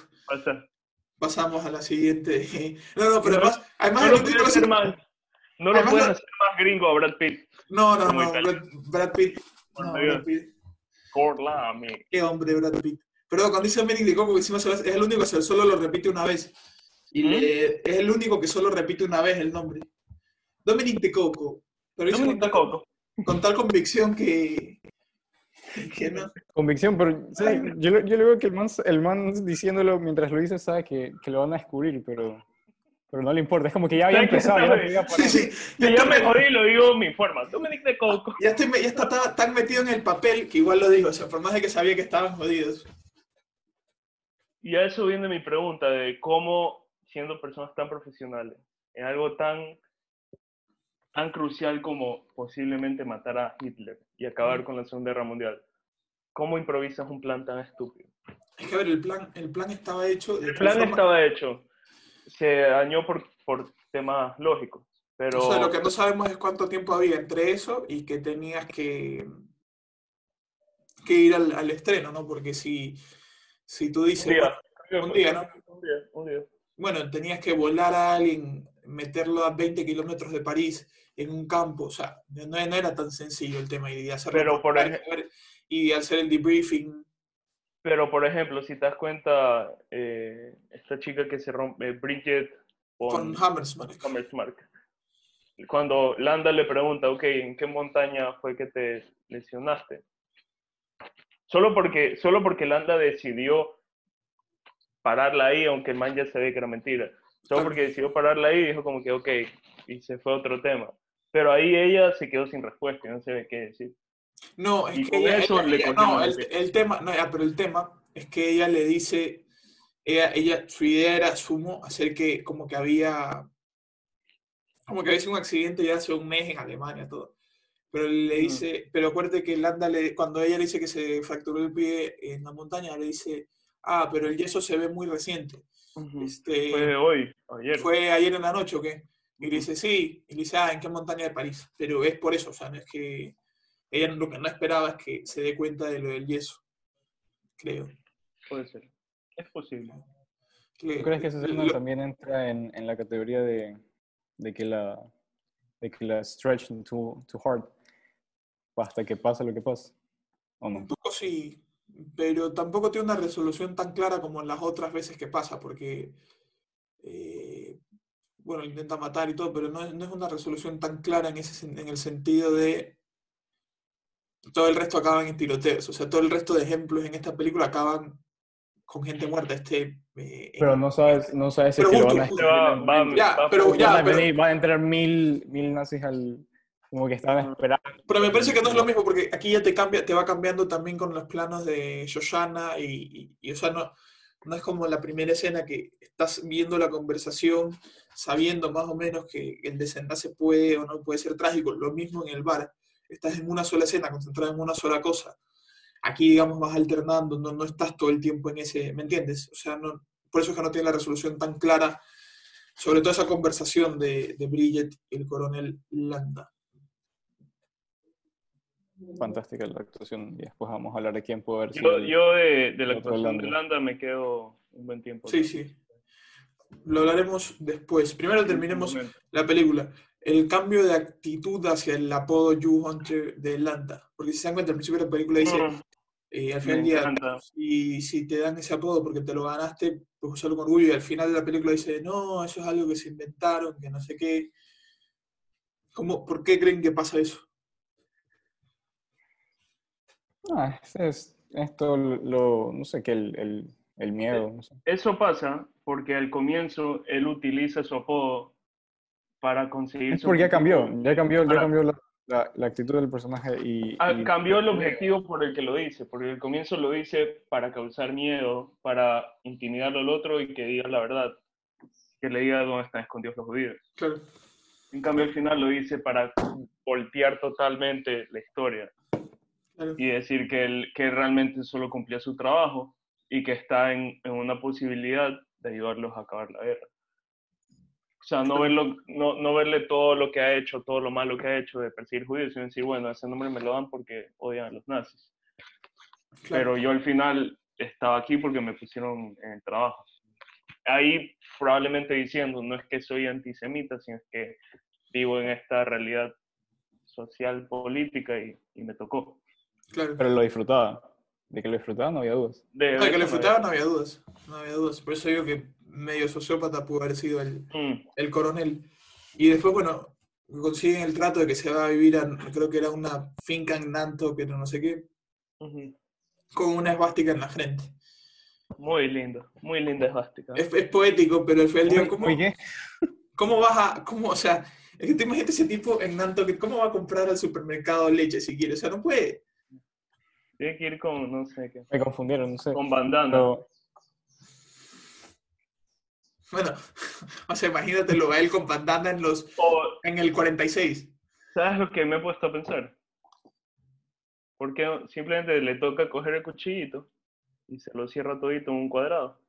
Pasamos a la siguiente. No, no, pero además, además no lo pueden hacer más, no lo pueden hacer más gringo a Brad Pitt. No, no, no, Brad, Pitt. No, Brad Pitt. Qué hombre, Brad Pitt. Pero cuando dice Dominic de Coco, encima es el único que solo lo repite una vez. Y ¿Mm? es el único que solo repite una vez el nombre. Dominic de Coco. Pero Dominic de Coco. Con tal convicción que, Convicción, pero yo, yo le veo que el man, el man diciéndolo mientras lo dice sabe que, que, lo van a descubrir, pero, pero no le importa. Es como que ya había empezado. Ya, sí, sí. ya, me jodí lo digo mi forma. Dominic de Coco. Ya, estoy, ya está tan metido en el papel que igual lo digo. O sea, por más de que sabía que estaban jodidos. Y a eso viene mi pregunta de cómo, siendo personas tan profesionales, en algo tan tan crucial como posiblemente matar a Hitler y acabar con la Segunda Guerra Mundial. ¿Cómo improvisas un plan tan estúpido? Es que a ver, el plan, el plan estaba hecho. el plan estaba hecho. Se dañó por, por temas lógicos. Pero, O sea, lo que no sabemos es cuánto tiempo había entre eso y que tenías que, que ir al, al estreno, ¿no? Porque si, si tú un dices, día, un día, ¿no? Un día, un día. bueno, tenías que volar a alguien, meterlo a 20 kilómetros de París en un campo, o sea, no, no era tan sencillo el tema y de hacerlo Pero por por- ej- y hacer el debriefing. Pero, por ejemplo, si te das cuenta, eh, esta chica que se rompe, Bridget Con von Hammersmark. Hammersmark, cuando Landa le pregunta, ok, ¿en qué montaña fue que te lesionaste? Solo porque, solo porque Landa decidió pararla ahí, aunque el man ya se ve que era mentira. Solo porque decidió pararla ahí, dijo como que, ok, y se fue a otro tema. Pero ahí ella se quedó sin respuesta y no sabe qué decir. No, es Y que con ella, eso ella- le ella- cogieron no, el tema, no, pero el tema es que ella le dice, ella, ella, su idea era, sumo, hacer que como que había, como que había sido un accidente ya hace un mes en Alemania, todo. Pero le Ujú. dice, pero acuérdate que Landa, le, cuando ella le dice que se fracturó el pie en la montaña, le dice, ah, pero el yeso se ve muy reciente. Este, Fue hoy, ayer. ¿Fue ayer en la noche o qué? Y le dice, sí. Y le dice, ah, ¿en qué montaña de París? Pero es por eso, o sea, no es que ella lo que no esperaba es que se dé cuenta de lo del yeso. Creo. Puede ser. Es posible. ¿Tú crees que escena lo- también entra en, en la categoría de, de que la de que la stretch too, too hard hasta que pasa lo que pasa? ¿O no? Un poco sí, pero tampoco tiene una resolución tan clara como en las otras veces que pasa, porque, eh, bueno, intenta matar y todo, pero no es, no es una resolución tan clara en, ese, en el sentido de todo el resto acaban en tiroteos, o sea, todo el resto de ejemplos en esta película acaban con gente muerta. Este, eh, Pero no sabes, no sabes si Pero es que lo justo- van a justo- Se va- va- Ya, va- pero ya, van a pero- venir- van a entrar mil, mil nazis al como que estaban esperando. Pero me parece que no es lo mismo porque aquí ya te cambia, te va cambiando también con los planos de Shoshana y, y- y, o sea, no, no es como la primera escena que estás viendo la conversación sabiendo más o menos que el desenlace puede o no puede ser trágico. Lo mismo en el bar. Estás en una sola escena, concentrado en una sola cosa. Aquí, digamos, vas alternando, no, no estás todo el tiempo en ese, ¿me entiendes? O sea, no, por eso es que no tiene la resolución tan clara sobre toda esa conversación de, de Bridget y el coronel Landa. Fantástica la actuación. Y después vamos a hablar de quién puede haber Yo, sido el- yo de, de la actuación de Landa. Landa me quedo un buen tiempo. Sí, sí. Lo hablaremos después. Primero terminemos la película. El cambio de actitud hacia el apodo You Hunter de Landa. Porque si se dan cuenta, al principio de la película dice, Mm, eh, al final del día, y si te dan ese apodo porque te lo ganaste, pues usarlo con orgullo. Y al final de la película dice, no, eso es algo que se inventaron, que no sé qué. ¿Cómo, ¿Por qué creen que pasa eso? Ah, es, es- esto lo, no sé qué, el, el, el miedo, no sé. Eso pasa porque al comienzo él utiliza su apodo para conseguir Es su porque ya cambió, ya cambió, ya cambió la, la, la actitud del personaje y, Ah, y- cambió el objetivo por el que lo dice, porque al comienzo lo dice para causar miedo, para intimidar al otro y que diga la verdad, que le diga dónde están escondidos los judíos. Claro. En cambio al final lo dice para voltear totalmente la historia claro. y decir que él que realmente solo cumplía su trabajo y que está en, en una posibilidad de ayudarlos a acabar la guerra. O sea, no, verlo, no, no verle todo lo que ha hecho, todo lo malo que ha hecho de perseguir judíos, sino decir, bueno, ese nombre me lo dan porque odian a los nazis. claro. Pero yo al final estaba aquí porque me pusieron en el trabajo. Ahí probablemente diciendo, no es que soy antisemita, sino es que vivo en esta realidad social, política y, y me tocó. claro. pero lo disfrutaba. De que lo disfrutaba no había dudas. De, No, de de que lo disfrutaba no había dudas. No había dudas. Por eso digo que medio sociópata pudo haber sido el, Mm, el coronel. Y después, bueno, consiguen el trato de que se va a vivir a, creo que era una finca en Nanto, que no sé qué, con una esvástica en la frente. Muy lindo, muy linda esvástica. Es, es poético, pero del día, ¿cómo, Oye, ¿cómo vas a, cómo, o sea, es que te imaginas ese tipo en Nanto, que ¿cómo va a comprar al supermercado leche si quiere? O sea, no puede. Tiene que ir con, no sé qué, me confundieron, no sé. con bandana. Pero, Bueno, o sea, imagínatelo a él con bandana en, los, O, en el 46. ¿sabes lo que me he puesto a pensar? Porque simplemente le toca coger el cuchillito y se lo cierra todito en un cuadrado.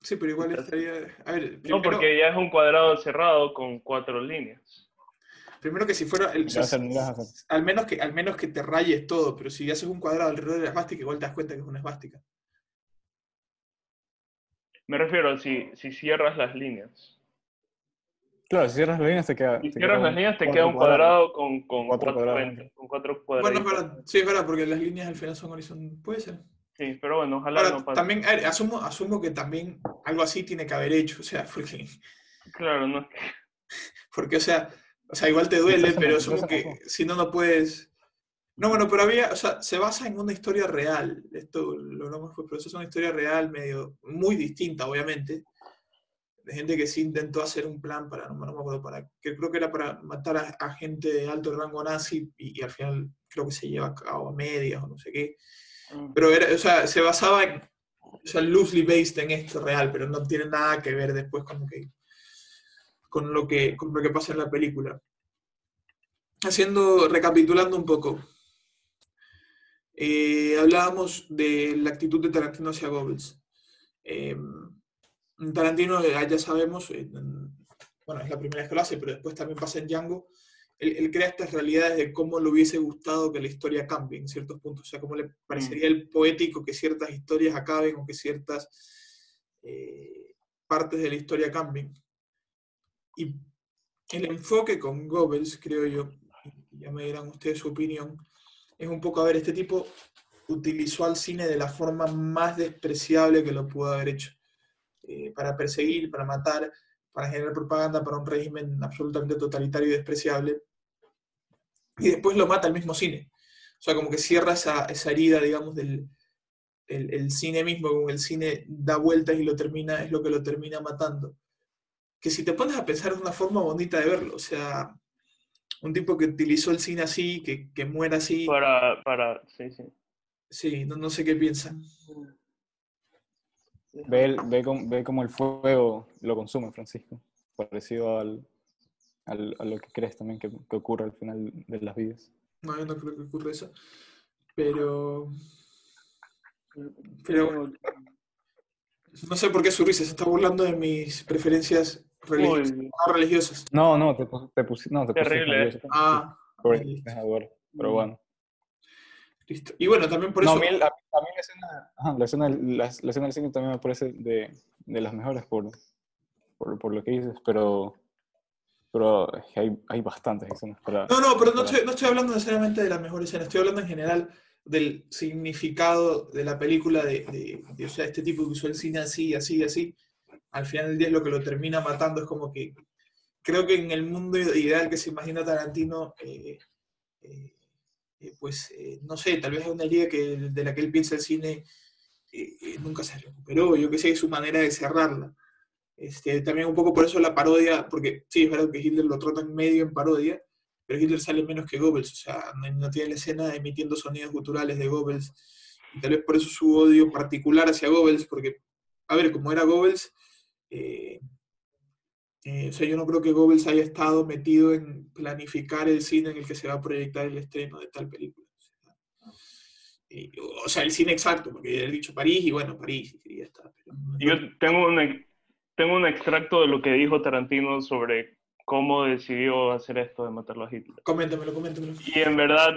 Sí, pero igual estaría. A ver, No, porque ya es un cuadrado cerrado con cuatro líneas. primero que si fuera. El, al, menos que, al menos que te rayes todo, pero si haces un cuadrado alrededor de la esvástica, igual te das cuenta que es una esvástica. Me refiero a si, si cierras las líneas. Claro, si cierras las líneas te queda. Si te cierras queda las un líneas te cuatro queda un cuadrado con, con Cuatro cuatro, cuadrados. frentes, con cuatro Bueno, verdad. Sí, es verdad, porque las líneas al final son horizontales. Puede ser. Sí, pero bueno, ojalá Ahora, no pase. también, a ver, asumo, asumo que también algo así tiene que haber hecho, o sea, porque, Claro, no. porque o, sea, o sea, igual te duele, pero asumo que si no, no puedes... No, bueno, pero había, o sea, se basa en una historia real, esto lo hablamos pero eso es una historia real medio, muy distinta, obviamente, de gente que sí intentó hacer un plan para, no, no me acuerdo, para, que creo que era para matar a, a gente de alto rango nazi y, y al final creo que se lleva a cabo a medias o no sé qué. Mm. Pero era, o sea, se basaba en, o sea, loosely based en esto real, pero no tiene nada que ver después como que, con, lo que, con lo que pasa en la película. Haciendo, recapitulando un poco, eh, hablábamos de la actitud de Tarantino hacia Goebbels. Eh, Tarantino, ya sabemos, eh, bueno, es la primera vez que lo hace, pero después también pasa en Django, él, él crea estas realidades de cómo le hubiese gustado que la historia cambie en ciertos puntos, o sea, cómo le parecería el poético que ciertas historias acaben o que ciertas eh, partes de la historia cambien. Y el enfoque con Goebbels, creo yo, ya me dirán ustedes su opinión, es un poco, a ver, este tipo utilizó al cine de la forma más despreciable que lo pudo haber hecho, eh, para perseguir, para matar, para generar propaganda para un régimen absolutamente totalitario y despreciable, y después lo mata el mismo cine. O sea, como que cierra esa, esa herida, digamos, del el, el cine mismo, como el cine da vueltas y lo termina, es lo que lo termina matando. Que si te pones a pensar es una forma bonita de verlo, o sea, un tipo que utilizó el cine así, que, que muera así, Para, para, sí, sí. sí, no, no sé qué piensan. Ve, el- ve, cómo, ve cómo el fuego lo consume, Francisco. Parecido al, al- a lo que crees también que, que ocurre al final de las vidas. No, yo no creo que ocurra eso. Pero, pero no sé por qué su risa se está burlando de mis preferencias religiosas, Uy, no religiosas. No, no, te, te pusiste. No, te pusiste Terrible. Ah, listo. deja de ver, Pero bueno. listo. Y bueno, también por no, eso... a mí, a mí- a mí la, escena, ajá, la, escena, la, la escena del cine también me parece de, de las mejores por, por, por lo que dices, pero, pero hay, hay bastantes escenas para... No, no, pero no para- estoy, no estoy hablando necesariamente de la mejor escena, estoy hablando en general del significado de la película, de, de- de, o sea, este tipo que usó el cine así, así, así. Al final del día es lo que lo termina matando, es como que creo que en el mundo ideal que se imagina Tarantino, eh, eh, eh, pues no sé, tal vez es una idea que, de la que él piensa el cine nunca se recuperó, yo que sé, es su manera de cerrarla. Este, también un poco por eso la parodia, porque sí, es verdad que Hitler lo tratan medio en parodia, pero Hitler sale menos que Goebbels, o sea, no, no tiene la escena emitiendo sonidos guturales de Goebbels, y tal vez por eso su odio particular hacia Goebbels, porque, a ver, como era Goebbels, eh, eh, o sea, yo no creo que Goebbels haya estado metido en planificar el cine en el que se va a proyectar el estreno de tal película. O sea, y- o sea, el cine exacto, porque he dicho París y bueno, París, y ya está. pero Yo tengo un, tengo un extracto de lo que dijo Tarantino sobre cómo decidió hacer esto de matarlo a Hitler. Coméntamelo, coméntamelo. Y en verdad,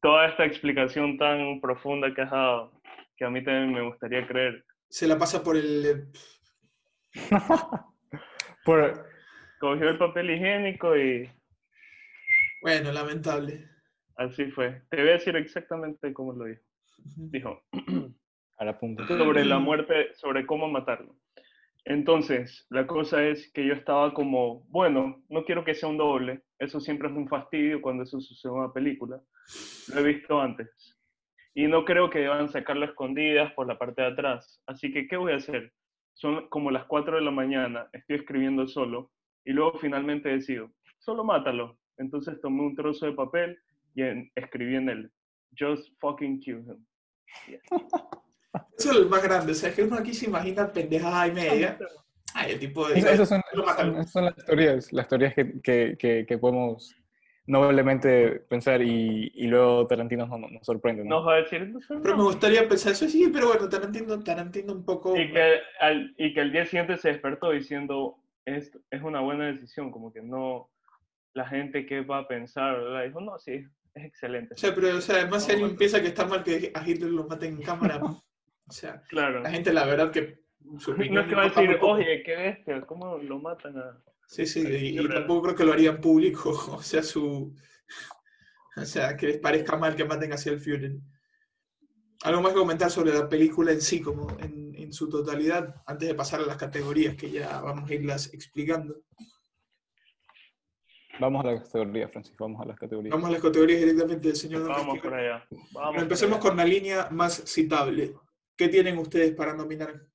toda esta explicación tan profunda que has dado, que a mí también me gustaría creer, Se la pasa por el... Por, cogió el papel higiénico y Bueno, lamentable. así fue. Te voy a decir exactamente cómo lo dijo. Dijo, a la punta. sobre la muerte, sobre cómo matarlo. Entonces, la cosa es que yo estaba como, bueno, no quiero que sea un doble, eso siempre es un fastidio cuando eso sucede en una película. Lo he visto antes. Y no creo que deban sacarlo a escondidas por la parte de atrás. Así que, ¿qué voy a hacer? Son como las 4 de la mañana, estoy escribiendo solo, y luego finalmente decido, solo mátalo. Entonces tomé un trozo de papel y en- escribí en él, just fucking kill him. Eso es lo más grande, o sea, es que uno aquí se imagina pendejada y media. Ay, el tipo de... Es- esas son, son- son las teorías, las teorías que, que, que, que podemos noblemente pensar y, y luego Tarantino nos, nos sorprende. ¿no? Nos va a decir, no sé, Pero me no. gustaría pensar eso, sí, pero bueno, Tarantino, Tarantino un poco... Y que, al, y que al día siguiente se despertó diciendo, es, es una buena decisión, como que no, la gente que va a pensar, ¿verdad? Dijo, no, sí, es excelente. O sea, pero o sea, además si alguien piensa que está mal que a Hitler lo maten en cámara, o sea, Claro. la gente la verdad que su No es que va a decir, oye, qué bestia, ¿cómo lo matan a...? Sí, sí, y, tampoco creo que lo haría en público, o sea, su... O sea, que les parezca mal que maten hacia el Führer. ¿Algo más que comentar sobre la película en sí, como en, en su totalidad, antes de pasar a las categorías que ya vamos a irlas explicando? Vamos a las categorías, Francisco, vamos a las categorías. Vamos a las categorías directamente del señor Vamos para allá. Vamos empecemos allá. con la línea más citable. ¿Qué tienen ustedes para nominar?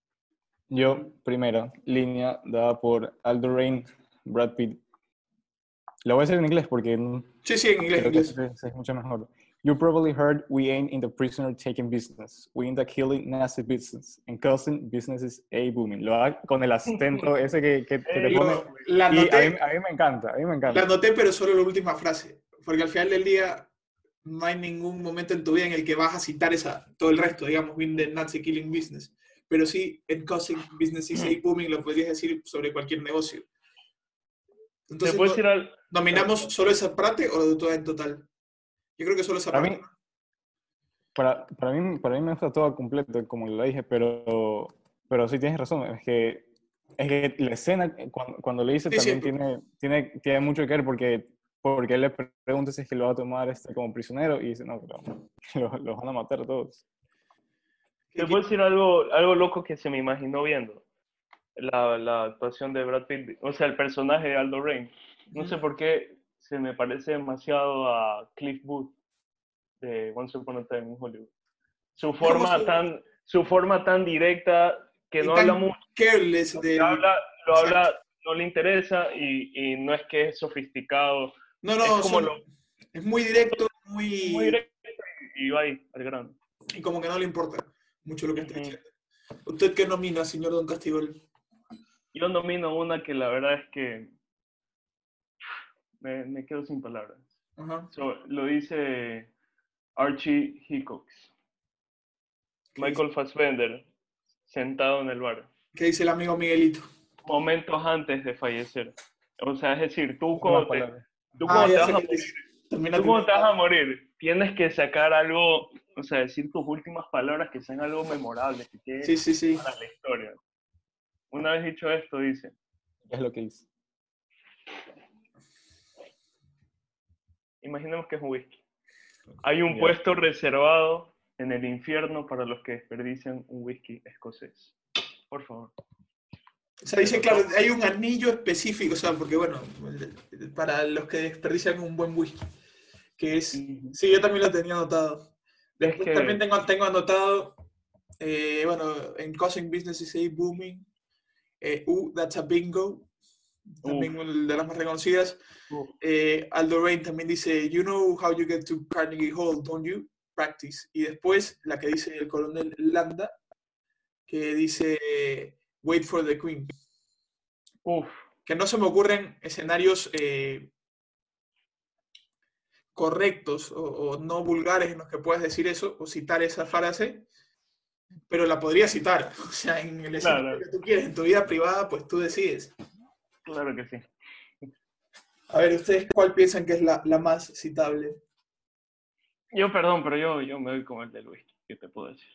Yo, primera línea dada por Aldo Rain, Brad Pitt. La voy a hacer en inglés porque mm, Sí, sí, en inglés. creo que inglés. es, es mucho mejor. You probably heard we ain't in the prisoner taking business. We in the killing nasty business. And causing businesses a booming. Lo hago con el acento ese que, que, que te pone. La Y a mí, a mí me encanta, a mí me la encanta. anoté, pero solo la última frase. Porque al final del día no hay ningún momento en tu vida en el que vas a citar esa, todo el resto, digamos, win the Nazi killing business. Pero sí, en causing businesses a booming lo podrías decir sobre cualquier negocio. ¿Te Entonces, puedo no- decir al- ¿nominamos solo esa parte o toda en total? Yo creo que solo esa Para parte. mí, para, para, mí, para mí me gusta todo completo, como lo dije, pero, pero sí tienes razón. Es que, es que la escena, cuando, cuando le dice, Sí, sí. también tiene, tiene, tiene mucho que ver porque, porque él le pregunta si es que lo va a tomar este, como prisionero y dice, no, pero lo, los van a matar a todos. Te puedo decir algo, algo loco que se me imaginó viendo. La, la actuación de Brad Pitt, o sea, el personaje de Aldo Rain. No sé por qué se me parece demasiado a Cliff Booth de Once Upon a Time in Hollywood. Su forma tan, su forma tan directa que no habla mucho, Careless de... lo habla, lo Exacto. habla, no le interesa y, y no es que es sofisticado, No, no, es como son- lo- es muy directo, muy... muy directo y va ahí, al grano. y como que no le importa mucho lo que está Ujú. diciendo. ¿Usted qué nomina, señor Don Castigol? Yo nomino una que la verdad es que me, me quedo sin palabras. So, lo dice Archie Hickox. Michael Fassbender, sentado en el bar, ¿Qué dice el amigo Miguelito? momentos antes de fallecer. O sea, es decir, tú cuando te, tú Ah, cuando te vas a morir, tú cuando te vas a morir, tienes que sacar algo, o sea, decir tus últimas palabras que sean algo memorable, que quede Sí, sí, sí. para la historia. Una vez dicho esto, dice, ¿Qué es lo que dice? Imaginemos que es un whisky. Hay un puesto reservado en el infierno para los que desperdician un whisky escocés. Por favor. O sea, dice, claro, hay un anillo específico, o sea, porque bueno, para los que desperdician un buen whisky, que es... Sí, yo también lo tenía anotado. Después que- también tengo, tengo anotado, eh, bueno, en Causing Business is a Booming, eh, Uh, That's a Bingo, también una de las más reconocidas. Eh, Aldo Rain también dice, You know how you get to Carnegie Hall, don't you? Practice. Y después la que dice el coronel Landa, que dice, Wait for the Queen. Uf, Que no se me ocurren escenarios eh, correctos o, o no vulgares en los que puedas decir eso o citar esa frase, pero la podría citar. O sea, en el escenario Claro. que tú quieres, en tu vida privada, pues tú decides. claro que sí. A ver, ¿ustedes cuál piensan que es la, la más citable? Yo, perdón, pero yo, yo me voy con el del whisky. ¿Qué te puedo decir?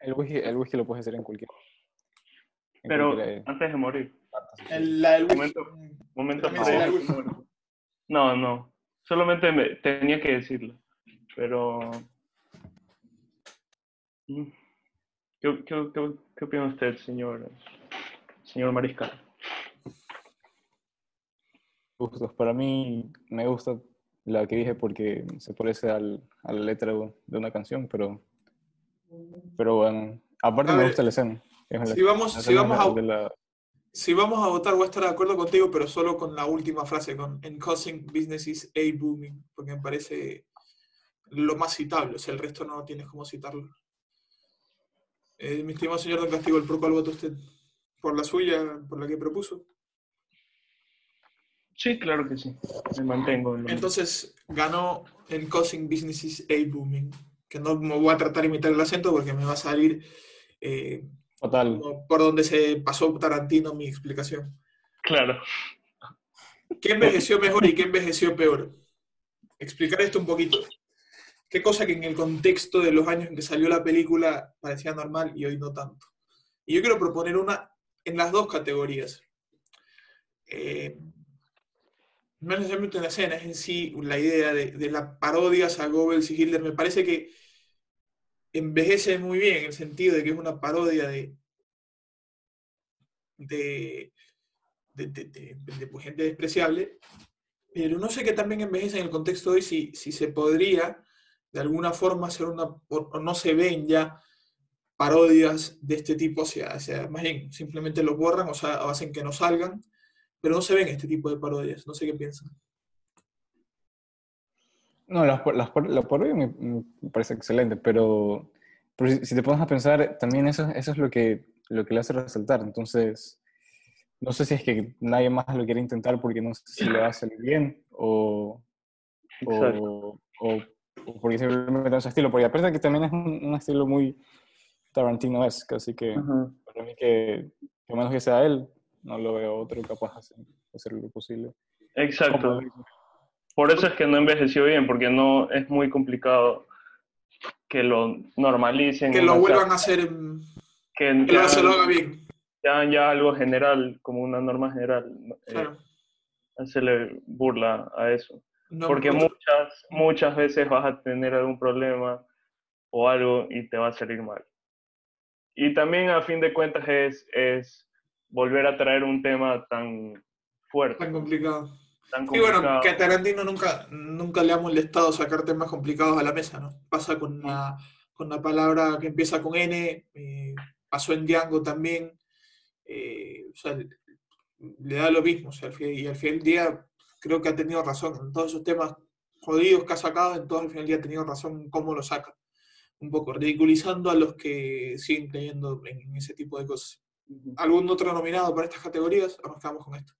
El whisky, el whisky lo puedes hacer en cualquier. en Pero cualquier, antes de morir. El- la del whisky. Momento. momento. No, no. Solamente me, tenía que decirlo. Pero. ¿Qué, qué, qué, qué opina usted, señor, señor Mariscal? gustos. Para mí me gusta la que dije porque se parece al, a la letra de una canción, pero, pero bueno, aparte A me ver, gusta la escena. Es la- Si vamos, la si escena vamos a, la- Si vamos a votar, voy a estar de acuerdo contigo, pero solo con la última frase, con en causing business is a booming, porque me parece lo más citable, o sea, el resto no tienes cómo citarlo. Eh, mi estimado señor Don Castigo, ¿por cuál vota usted? ¿Por la suya, por la que propuso? Sí, claro que sí. Me mantengo. en lo- Entonces ganó en Causing Businesses A Booming, que no me voy a tratar de imitar el acento porque me va a salir eh, Total. por donde se pasó Tarantino mi explicación. Claro. ¿Qué envejeció mejor y qué envejeció peor? Explicar esto un poquito. ¿Qué cosa que en el contexto de los años en que salió la película parecía normal y hoy no tanto? Y yo quiero proponer una en las dos categorías. Eh, no necesariamente una escena, es en sí la idea de, de las parodias a Goebbels y Hitler. Me parece que envejece muy bien en el sentido de que es una parodia de, de, de, de- de- de, pues, gente despreciable, pero no sé qué también envejece en el contexto de hoy si, si se podría de alguna forma hacer una, o, no se ven ya parodias de este tipo, o sea, o sea, más bien simplemente los borran o, sea, o hacen que no salgan, pero no se ven este tipo de parodias, no sé qué piensan. No, las, las, la parodia me, me parece excelente, pero, pero si, si te pones a pensar, también eso, eso es lo que, lo que le hace resaltar. Entonces, no sé si es que nadie más lo quiere intentar porque no sé si le va a salir bien o, o, o porque simplemente es su estilo. Porque aparte que también es un, un estilo muy Tarantino-esque, así que para mí que, que a menos que sea él, no lo veo otro capaz de hacer, lo posible. Exacto. Por eso es que no envejeció bien, porque no es muy complicado que lo normalicen. Que lo vuelvan a hacer, que ya- se lo haga bien. ya, ya algo general, como una norma general, eh, Claro. hacerle burla a eso. No, Porque muchas, muchas veces vas a tener algún problema o algo y te va a salir mal. Y también a fin de cuentas es, es volver a traer un tema tan fuerte, tan complicado. tan Y bueno, complicado. que a Tarantino nunca, nunca le ha molestado sacar temas complicados a la mesa, ¿no? Pasa con la, con la palabra que empieza con N, eh, pasó en Django también, eh, o sea, le, da lo mismo, o sea, al fin- y al final del día creo que ha tenido razón en todos esos temas jodidos que ha sacado, en todos al final día ha tenido razón en cómo lo saca, un poco ridiculizando a los que siguen creyendo en, ese tipo de cosas. ¿Algún otro nominado para estas categorías? O nos quedamos con esto.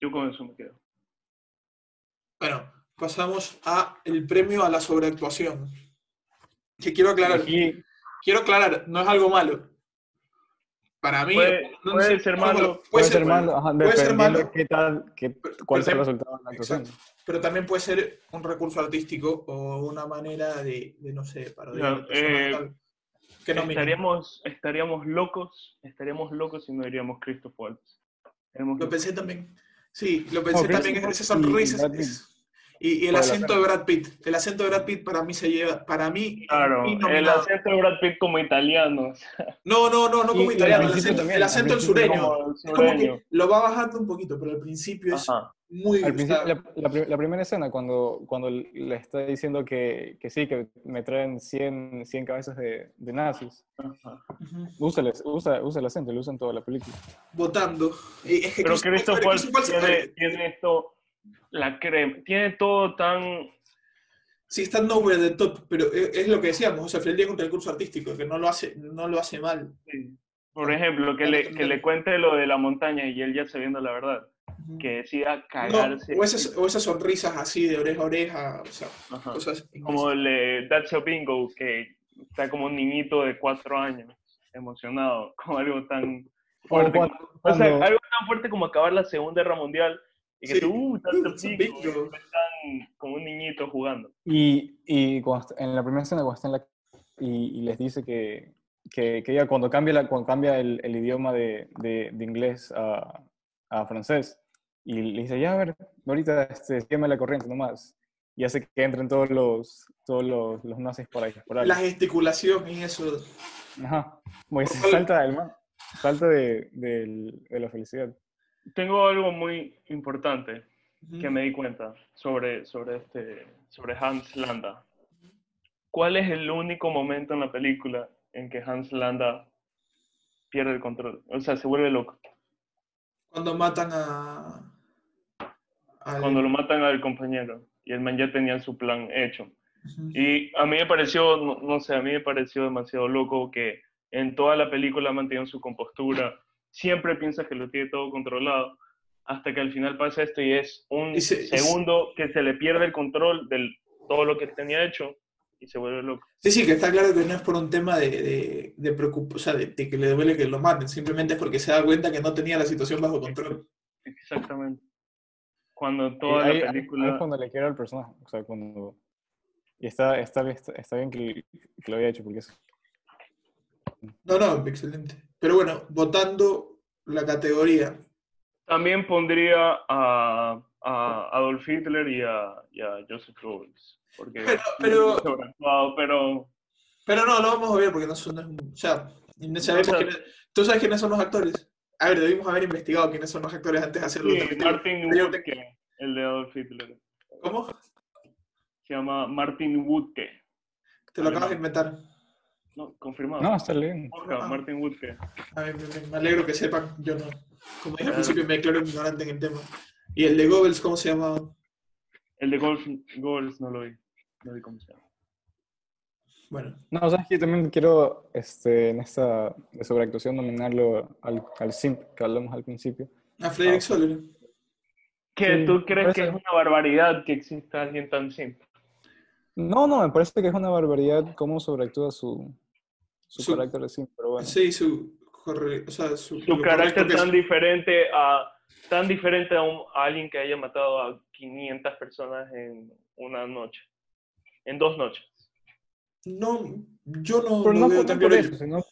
Yo con eso me quedo. Bueno, pasamos a el premio a la sobreactuación. Que quiero aclarar, Aquí, quiero aclarar, no es algo malo. Para mí, Puede- no puede ser malo, puede ser malo, ajá, Puede ser malo. qué tal, qué, Pero- cuál sea el resultado de la actuación. Pero también puede ser un recurso artístico o una manera de, de, no sé, parodiar No, eh, que no estaríamos, estaríamos locos, estaríamos locos si no diríamos Christoph Waltz. Lo locos. pensé también. Sí, lo pensé No, también. Esas sonrisas. Es- Y, y el el acento de. Brad Pitt. El acento de Brad Pitt para mí se lleva. Para mí. Claro, es el acento de Brad Pitt como italiano, No, no, no, no Y- como y italiano. al El acento, también, el acento del principio sureño. como Es como que lo va bajando un poquito, pero al principio es Ajá. muy. Al principio, la, la la primera escena, cuando, cuando le está diciendo que, que sí, que me traen 100, 100 cabezas de, de nazis, ajá. usa el, usa, usa el acento, lo usa en toda la película. votando. Y es que Pero Christopher- Christoph Waltz Christoph Waltz- tiene, tiene esto, la crema, tiene todo tan... Sí, está the top, pero es, es lo que decíamos. O sea, día es un recurso artístico que no lo hace, no lo hace mal. Por ejemplo, que le, que le cuente lo de la montaña y él ya sabiendo la verdad, que decida No, cagarse. o, esas, o esas sonrisas así de oreja a oreja, o sea, cosas. Como el de That's a Bingo, que está como un niñito de cuatro años, emocionado, con algo tan fuerte. cuando- O sea, cuando- algo tan fuerte como acabar la Segunda Guerra Mundial y que Sí. tú, uh, y están como un niñito jugando. Y, y cuando en la primera escena, cuando está en la... Y, y les dice que, que, que ella cuando cambia, la, cuando cambia el, el idioma de, de, de inglés a, a francés, y le dice, ya, a ver, ahorita este, sígueme la corriente nomás. Y hace que entren todos los, todos los, los nazis por ahí. Por ahí. La gesticulación y eso. Ajá. Como que se salta del man. Salta de, del- de la felicidad. Tengo algo muy importante que me di cuenta sobre, sobre, este, sobre Hans Landa. ¿Cuál es el único momento en la película en que Hans Landa pierde el control? O sea, se vuelve loco. Cuando matan a. Cuando lo matan al compañero y el man ya tenía su plan hecho. Y a mí me pareció, no, no sé, a mí me pareció demasiado loco que en toda la película ha mantenido su compostura. Siempre piensa que lo tiene todo controlado. hasta que al final pasa esto y es un segundo que se le pierde el control de todo lo que tenía hecho y se vuelve loco. Sí, sí, que está claro que no es por un tema de, de, de preocup- o sea, de, de que le duele que lo maten, simplemente es porque se da cuenta que no tenía la situación bajo control. Exactamente. Cuando Y toda ahí- la película... ahí es cuando le quiero al personaje. O sea, cuando. Y está, está, está, está bien que, que lo haya hecho, porque es. No, no, excelente. Pero bueno, votando la categoría. También pondría a, a Adolf Hitler y a, y a Joseph Goebbels. Porque Pero- pero- pero Pero no, lo vamos a ver porque no son. O sea, sabemos O sea- quiénes- ¿tú sabes quiénes son los actores? A ver, debimos haber investigado quiénes son los actores antes de hacerlo. sí, Martin Woodke, el de Adolf Hitler. ¿Cómo? Se llama Martin Woodke. Te lo acabas de inventar. No, confirmado. No, está bien. Ah. Martin Woodke. A ver, me, me- me alegro que sepan. Yo no. Como dije al Ah. principio, me declaro ignorante en el tema. ¿Y el de Goebbels, cómo se llama? El de Golf, Goebbels no lo vi. No vi cómo se llama. Bueno, No, sabes que también quiero, este, en esta de sobreactuación, nominarlo al, al simp que hablamos al principio. a Frederick Ah. Soler. ¿Qué? Sí, ¿Tú crees que es una barbaridad que exista alguien tan simple? No, no, me parece que es una barbaridad cómo sobreactúa su, su, Su- carácter simp, pero bueno. Sí, su. corre- o sea, su, Su carácter tan es. diferente a tan diferente a, un- a alguien que haya matado a 500 personas en una noche. En dos noches. No, yo no, Pero lo no, veo por- tan no por eso, sino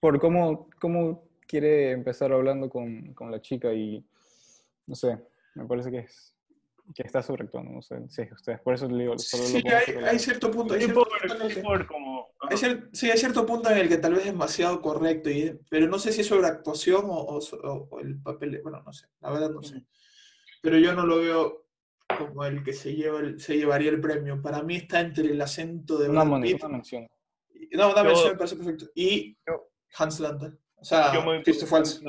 por cómo, cómo quiere empezar hablando con, con la chica y, no sé, me parece que es que está sobreactuando, no sé, si ustedes, por eso le digo, solo Sí, lo hay, hay cierto punto. Hay Sí, cierto por, punto en el sí, que- por como... hay cier- sí, hay cierto punto en el que tal vez es demasiado correcto, y, pero no sé si es sobre actuación o, o o- el papel. Bueno, no sé, la verdad no sé. Pero yo no lo veo como el que se, lleva el- se llevaría el premio. Para mí está entre el acento de Una, Brad Pitt. una mención. No, una Yo- mención me parece perfecto. Y Yo- Hans Landa. O sea, Yo me voy por Christoph Waltz.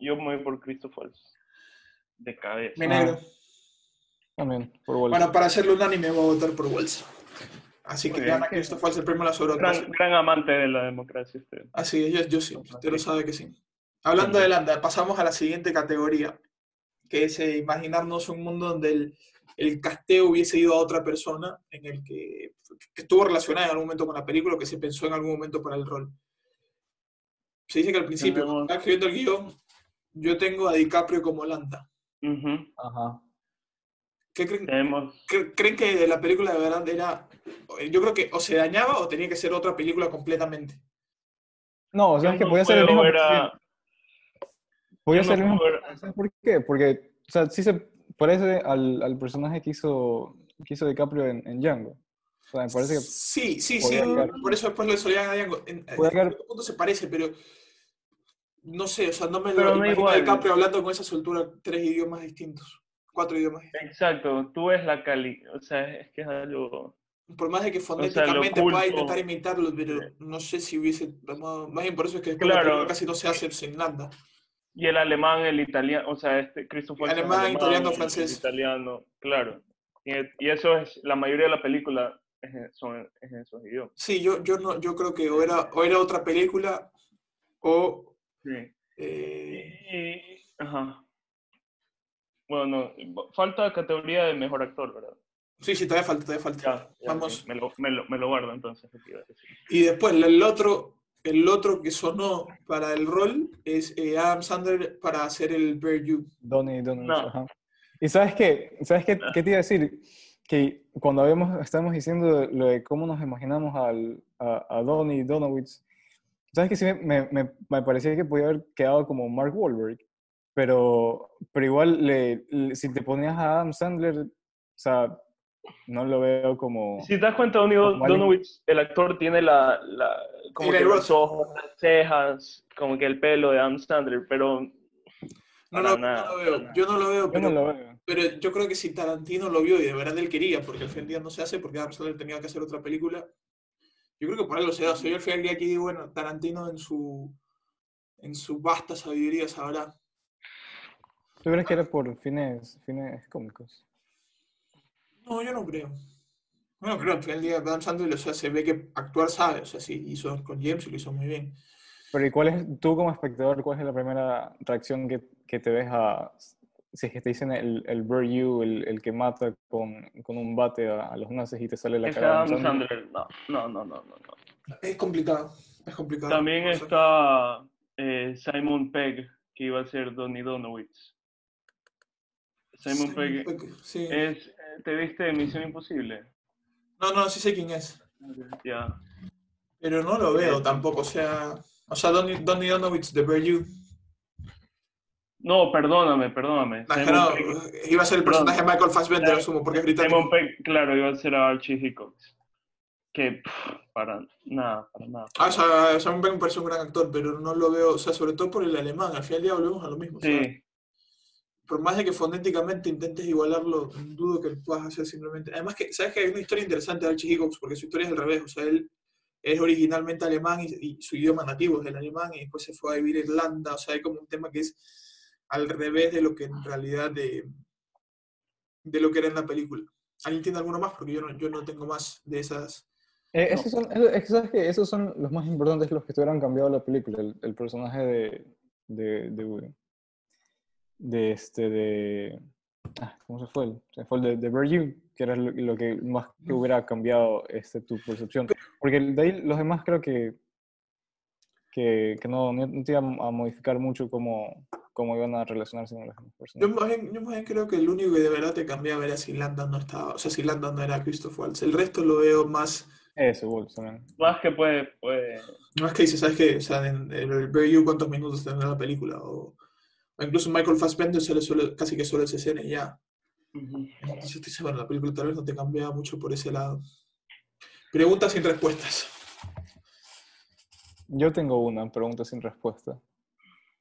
Yo me voy por Christoph Waltz. De cabeza. Mi Ah. También, por Waltz. Bueno, para hacerlo unánime voy a votar por Waltz. Así Muy que gana Christoph Waltz el premio a la sobreactuación. gran, gran amante de la democracia este. Así es, yo, yo sí, usted lo sabe que sí. Hablando de Landa, pasamos a la siguiente categoría, que es eh, imaginarnos un mundo donde el, el casteo hubiese ido a otra persona, en el que, que estuvo relacionada en algún momento con la película, o que se pensó en algún momento para el rol. Se dice que al principio, cuando estaba escribiendo el guion, yo tengo a DiCaprio como Landa. Ajá. ¿Qué creen, Tenemos... cre- creen que la película de verdad era... Yo creo que o se dañaba o tenía que ser otra película completamente. No, o sea, es que podía ser el mismo. ver a- Podía ser no el mismo. ¿Sabes por qué? Porque, o sea, sí se parece al, al personaje que hizo, que hizo DiCaprio en, en Django. O sea, me parece que Sí, sí, sí. Por eso después lo solían a Diango. En, en quedar- cierto punto se parece, pero no sé, o sea, no me Pero lo no imagino igual. a DiCaprio hablando con esa soltura tres idiomas distintos, cuatro idiomas. Exacto, tú ves la calidad, o sea, es que es algo... Por más de que sea, lo fonéticamente pueda intentar imitarlo, pero no sé si hubiese. Más bien por eso es que después la Claro. película casi no se hace sin Landa. Y el alemán, el italiano, o sea, este Christopher es Alemán, italiano, francés. italiano, claro. Y, y eso es, la mayoría de la película es, en- son, es en esos idiomas. Sí, yo, yo, no, yo creo que o era, o era otra película o. Sí. eh, Y, ajá. Bueno, no, falta categoría de mejor actor, ¿verdad? sí, sí, todavía falta, todavía falta. Ya, ya, Vamos. Me, lo, me, lo, me lo guardo entonces. Y después el otro, el otro que sonó para el rol es eh, Adam Sandler para hacer el Bear You. Donnie Donovich, No. ajá. Y sabes qué, ¿sabes qué, Ah. qué te iba a decir? Que cuando habíamos, estábamos diciendo lo de cómo nos imaginamos al, a, a Donnie Donowitz, ¿sabes que sí me, me, me, me parecía que podía haber quedado como Mark Wahlberg? Pero, pero igual, le, le- si te ponías a Adam Sandler, o sea, no lo veo como... Si te das cuenta, Donowitz, el actor tiene la, la como que los ojos, las cejas, como que el pelo de Adam Sandler, pero No, lo- nada, no lo veo. Yo no lo veo, Yo pero, no lo veo. pero yo creo que si Tarantino lo vio y de verdad él quería, porque al fin día no se hace, porque Adam Sandler tenía que hacer otra película, yo creo que por algo se da. Soy el final del día que digo, bueno, Tarantino en su, en su vasta sabiduría sabrá. ¿Tú crees que era por fines, fines cómicos? No, yo no creo. Bueno, creo, al final del día Adam Sandler, o sea, se ve que actuar sabe, o sea, sí, hizo con James y lo hizo muy bien. Pero ¿y cuál es, tú como espectador, cuál es la primera reacción que, que te ves a, si es que te dicen el, el Buryu, el, el que mata con, con un bate a, a los nazis y te sale la Ese cara. Adam. Sandler, no, no, no, no, no. no. Es complicado. Es complicado. También está eh, Simon Pegg, que iba a ser Donnie Donowitz. Simon Pegg Sí. es, eh, ¿te viste Misión Imposible? No, no, sí sé quién es. Ya. Pero no lo veo tampoco. O sea, o sea Donnie, Donnie Donowitz de You. No, perdóname, perdóname. No, iba a ser el personaje de Michael Fassbender, asumo, porque es británico. Simon Pegg, claro, iba a ser a Archie Hickox. Que pff, para nada, para nada. Ah, o sea, Simon Pegg me parece un gran actor, pero no lo veo, o sea, sobre todo por el alemán. Al final del día volvemos a lo mismo. o sea, Sí, por más de que fonéticamente intentes igualarlo, dudo que lo puedas hacer simplemente. Además que, ¿sabes que hay una historia interesante de Archie Hickox? Porque su historia es al revés, o sea, él es originalmente alemán y, y su idioma nativo es el alemán y después se fue a vivir a Irlanda, o sea, hay como un tema que es al revés de lo que en realidad de, de lo que era en la película. ¿Alguien tiene alguno más? Porque yo no, yo no tengo más de esas... Eh, esos, son, es que ¿sabes qué? esos son los más importantes, los que estuvieran cambiado la película. El, el personaje de, de, de, de este, de, ah, ¿cómo se fue? el- Se fue el de, de Virgin, que era lo, lo que más que hubiera cambiado este, tu percepción. Porque de ahí los demás creo que, que, que no, no, te iban a modificar mucho cómo, cómo iban a relacionarse con las demás Yo personas. más, bien, yo más bien creo que el único que de verdad te cambiaba era si Landa no estaba, o sea, si Landa no era Christoph Waltz. El resto lo veo más... Eso, Wolf, también. más que puede, puede No es que dices, ¿sabes qué? O sea, en You, ¿cuántos minutos tendrá la película? O incluso Michael Fassbender se le suele, casi que solo esa escena y ya. Entonces bueno, la película tal vez no te cambia mucho por ese lado. Preguntas sin respuestas. Yo tengo una pregunta sin respuesta.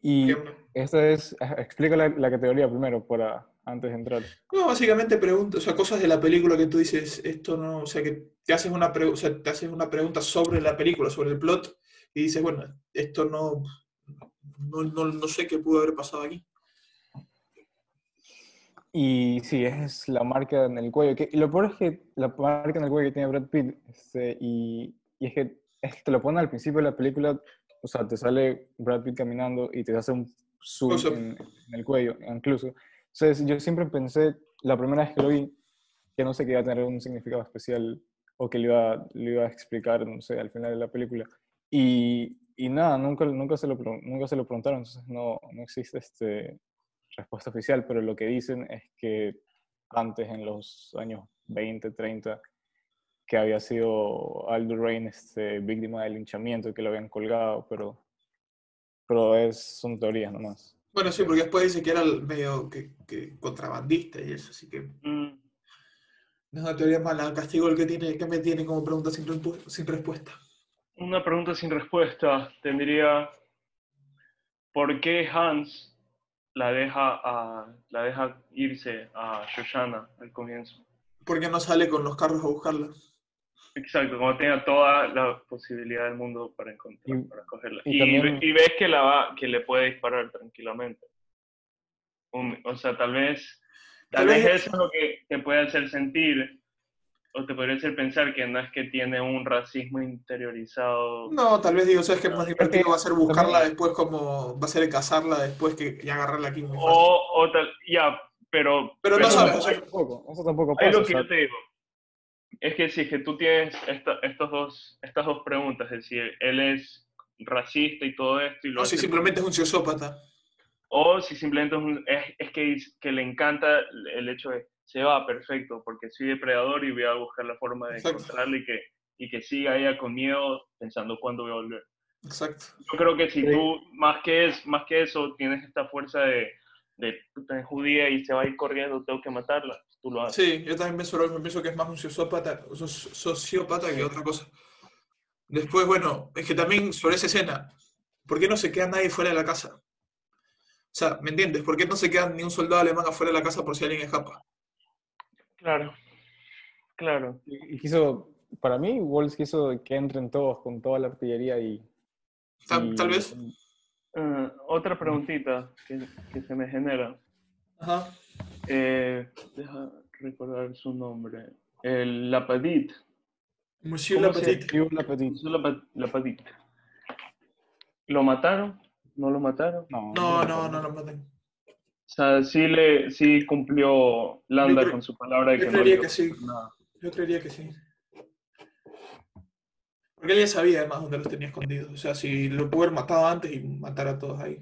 Y esta es, explica la, la categoría primero para antes de entrar. No, básicamente preguntas, o sea, cosas de la película que tú dices, esto no, o sea, que te haces una, pre- o sea, te haces una pregunta sobre la película, sobre el plot, y dices, bueno, esto no, no, no, no sé qué pudo haber pasado aquí. Y sí, es la marca en el cuello. Que, lo peor es que la marca en el cuello que tiene Brad Pitt, este, y, y es que es- te lo ponen al principio de la película, o sea, te sale Brad Pitt caminando y te hace un zoom Close-up. en, en el cuello, incluso. Entonces, yo siempre pensé, la primera vez que lo vi, que no sé que iba a tener un significado especial o que le iba, le iba a explicar, no sé, al final de la película. Y, y nada, nunca, nunca, se lo, nunca se lo preguntaron, entonces no, no existe este, respuesta oficial, pero lo que dicen es que antes, en los años 20, 30, que había sido Aldo Rain este, víctima del linchamiento, que lo habían colgado, pero, pero es, son teorías nomás. Bueno, sí, porque después dice que era el medio que, que contrabandista y eso, así que Mm, no es una teoría mala. Castigo el que tiene, que me tiene como pregunta sin respuesta. Una pregunta sin respuesta tendría, ¿por qué Hans la deja, a, la deja irse a Shoshana al comienzo? Porque no sale con los carros a buscarla. Exacto, como tenga toda la posibilidad del mundo para encontrar, Y- para cogerla. y Y, también- ve- y ves que, la va, que le puede disparar tranquilamente. Un- o sea, tal vez, tal Tal vez vez- eso es lo que te puede hacer sentir, o te podría hacer pensar que no es que tiene un racismo interiorizado. No, tal vez digo, ¿sabes qué más divertido que va a ser buscarla también- después como va a ser cazarla después que y agarrarla aquí muy fácil? O, o tal, ya, pero... Pero no sabes, eso, tampoco, eso tampoco pasa. lo o que yo te digo. Es que si es que tú tienes esta- estos dos, estas dos preguntas, es decir, él es racista y todo esto, y lo O si simplemente es un sociópata. o si simplemente es, un- es, es que, es- que le encanta el hecho de, se va, perfecto, porque soy depredador y voy a buscar la forma de Exacto. encontrarle y que, y que siga ella con miedo pensando cuándo voy a volver. Exacto. Yo creo que si Sí. tú, más que, es, más que eso, tienes esta fuerza de, de puta, judía y se va a ir corriendo, tengo que matarla, tú lo haces. Sí, yo también pienso lo mismo, pienso que es más un sociópata, so- sociópata que otra cosa. Después, bueno, es que también sobre esa escena, ¿por qué no se queda nadie fuera de la casa? O sea, ¿me entiendes? ¿Por qué no se queda ni un soldado alemán afuera de la casa por si alguien escapa? Claro, claro. y y quiso, para mí, Walls quiso que entren todos con toda la artillería y... Tal, y- tal vez. Eh, otra preguntita que, que se me genera. Ajá. Eh, deja recordar su nombre. El Lapadit. Monsieur ¿Cómo se- Lapetit. Hugh Lapetit. Monsieur Lapa- Lapadit. ¿Lo mataron? ¿No lo mataron? No, No, no, no lo maten. sea, sí, le, sí cumplió Landa creo- con su palabra de que no creería le que sí. nada. Yo creería que sí. Porque él ya sabía además dónde los tenía escondidos. O sea, si lo pudo haber matado antes y matar a todos ahí.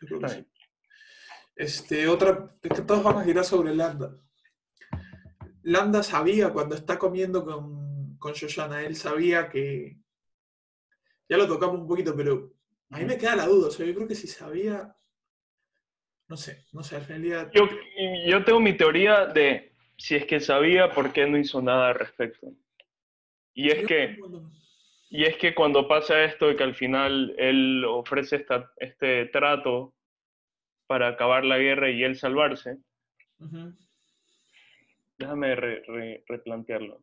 Yo creo que sí. Este, otra, es que todos van a girar sobre Landa. Landa sabía cuando está comiendo con, con Shoshana, él sabía que. Ya lo tocamos un poquito, pero a mí me queda la duda. O sea, yo creo que si sabía. No sé, no sé, al final día. Yo, yo tengo mi teoría de si es que sabía por qué no hizo nada al respecto. Y es que, cuando- y es que cuando pasa esto de que al final él ofrece esta, este trato para acabar la guerra y él salvarse, déjame re- re- replantearlo.